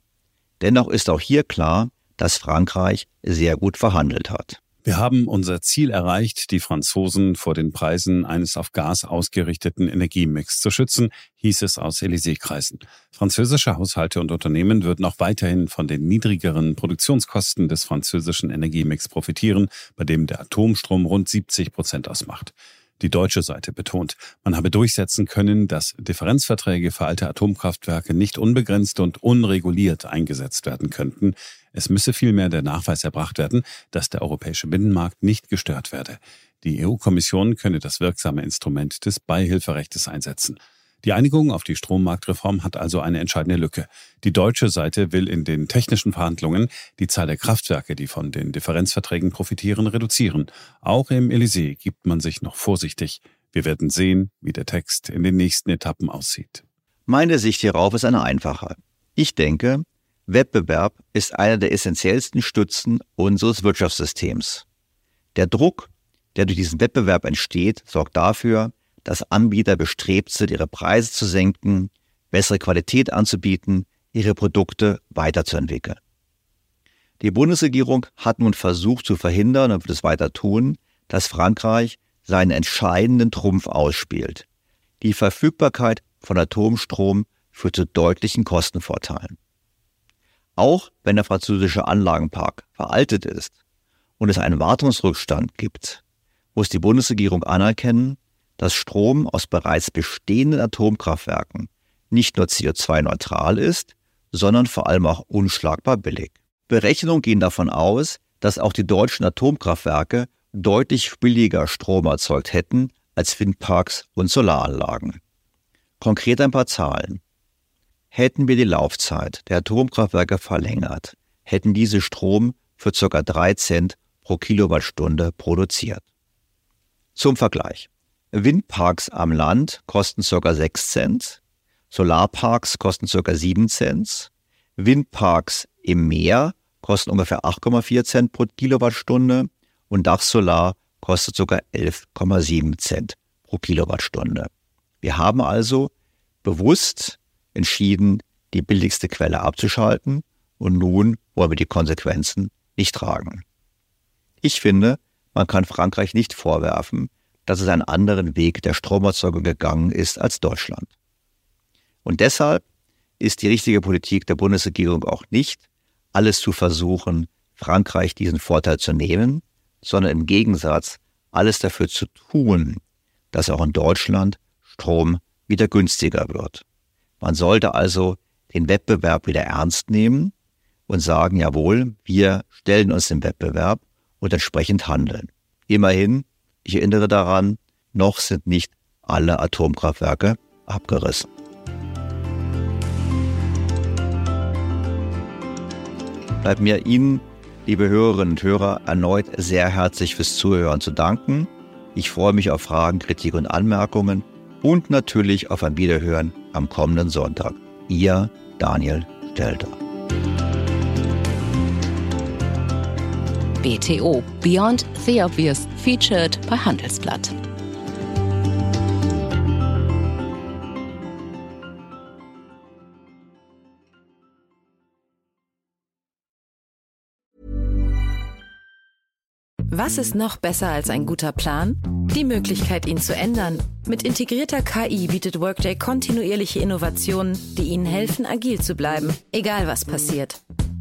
Dennoch ist auch hier klar, dass Frankreich sehr gut verhandelt hat. Wir haben unser Ziel erreicht, die Franzosen vor den Preisen eines auf Gas ausgerichteten Energiemix zu schützen, hieß es aus Élysée-Kreisen. Französische Haushalte und Unternehmen würden auch weiterhin von den niedrigeren Produktionskosten des französischen Energiemix profitieren, bei dem der Atomstrom rund 70 Prozent ausmacht. Die deutsche Seite betont, man habe durchsetzen können, dass Differenzverträge für alte Atomkraftwerke nicht unbegrenzt und unreguliert eingesetzt werden könnten. Es müsse vielmehr der Nachweis erbracht werden, dass der europäische Binnenmarkt nicht gestört werde. Die EU-Kommission könne das wirksame Instrument des Beihilferechtes einsetzen. Die Einigung auf die Strommarktreform hat also eine entscheidende Lücke. Die deutsche Seite will in den technischen Verhandlungen die Zahl der Kraftwerke, die von den Differenzverträgen profitieren, reduzieren. Auch im Elysée gibt man sich noch vorsichtig. Wir werden sehen, wie der Text in den nächsten Etappen aussieht. Meine Sicht hierauf ist eine einfache. Ich denke, Wettbewerb ist einer der essentiellsten Stützen unseres Wirtschaftssystems. Der Druck, der durch diesen Wettbewerb entsteht, sorgt dafür, dass Anbieter bestrebt sind, ihre Preise zu senken, bessere Qualität anzubieten, ihre Produkte weiterzuentwickeln. Die Bundesregierung hat nun versucht zu verhindern und wird es weiter tun, dass Frankreich seinen entscheidenden Trumpf ausspielt. Die Verfügbarkeit von Atomstrom führt zu deutlichen Kostenvorteilen. Auch wenn der französische Anlagenpark veraltet ist und es einen Wartungsrückstand gibt, muss die Bundesregierung anerkennen, dass Strom aus bereits bestehenden Atomkraftwerken nicht nur CO2-neutral ist, sondern vor allem auch unschlagbar billig. Berechnungen gehen davon aus, dass auch die deutschen Atomkraftwerke deutlich billiger Strom erzeugt hätten als Windparks und Solaranlagen. Konkret ein paar Zahlen. Hätten wir die Laufzeit der Atomkraftwerke verlängert, hätten diese Strom für ca. 3 Cent pro Kilowattstunde produziert. Zum Vergleich. Windparks am Land kosten ca. 6 Cent, Solarparks kosten ca. 7 Cent, Windparks im Meer kosten ungefähr 8,4 Cent pro Kilowattstunde und Dachsolar kostet sogar 11,7 Cent pro Kilowattstunde. Wir haben also bewusst entschieden, die billigste Quelle abzuschalten und nun wollen wir die Konsequenzen nicht tragen. Ich finde, man kann Frankreich nicht vorwerfen, dass es einen anderen Weg der Stromerzeugung gegangen ist als Deutschland. Und deshalb ist die richtige Politik der Bundesregierung auch nicht, alles zu versuchen, Frankreich diesen Vorteil zu nehmen, sondern im Gegensatz alles dafür zu tun, dass auch in Deutschland Strom wieder günstiger wird. Man sollte also den Wettbewerb wieder ernst nehmen und sagen, jawohl, wir stellen uns dem Wettbewerb und entsprechend handeln. Immerhin ich erinnere daran, noch sind nicht alle Atomkraftwerke abgerissen. Bleibt mir Ihnen, liebe Hörerinnen und Hörer, erneut sehr herzlich fürs Zuhören zu danken. Ich freue mich auf Fragen, Kritik und Anmerkungen und natürlich auf ein Wiederhören am kommenden Sonntag. Ihr Daniel Stelter. BTO Beyond the Obvious featured bei Handelsblatt. Was ist noch besser als ein guter Plan? Die Möglichkeit, ihn zu ändern. Mit integrierter KI bietet Workday kontinuierliche Innovationen, die Ihnen helfen, agil zu bleiben, egal was passiert.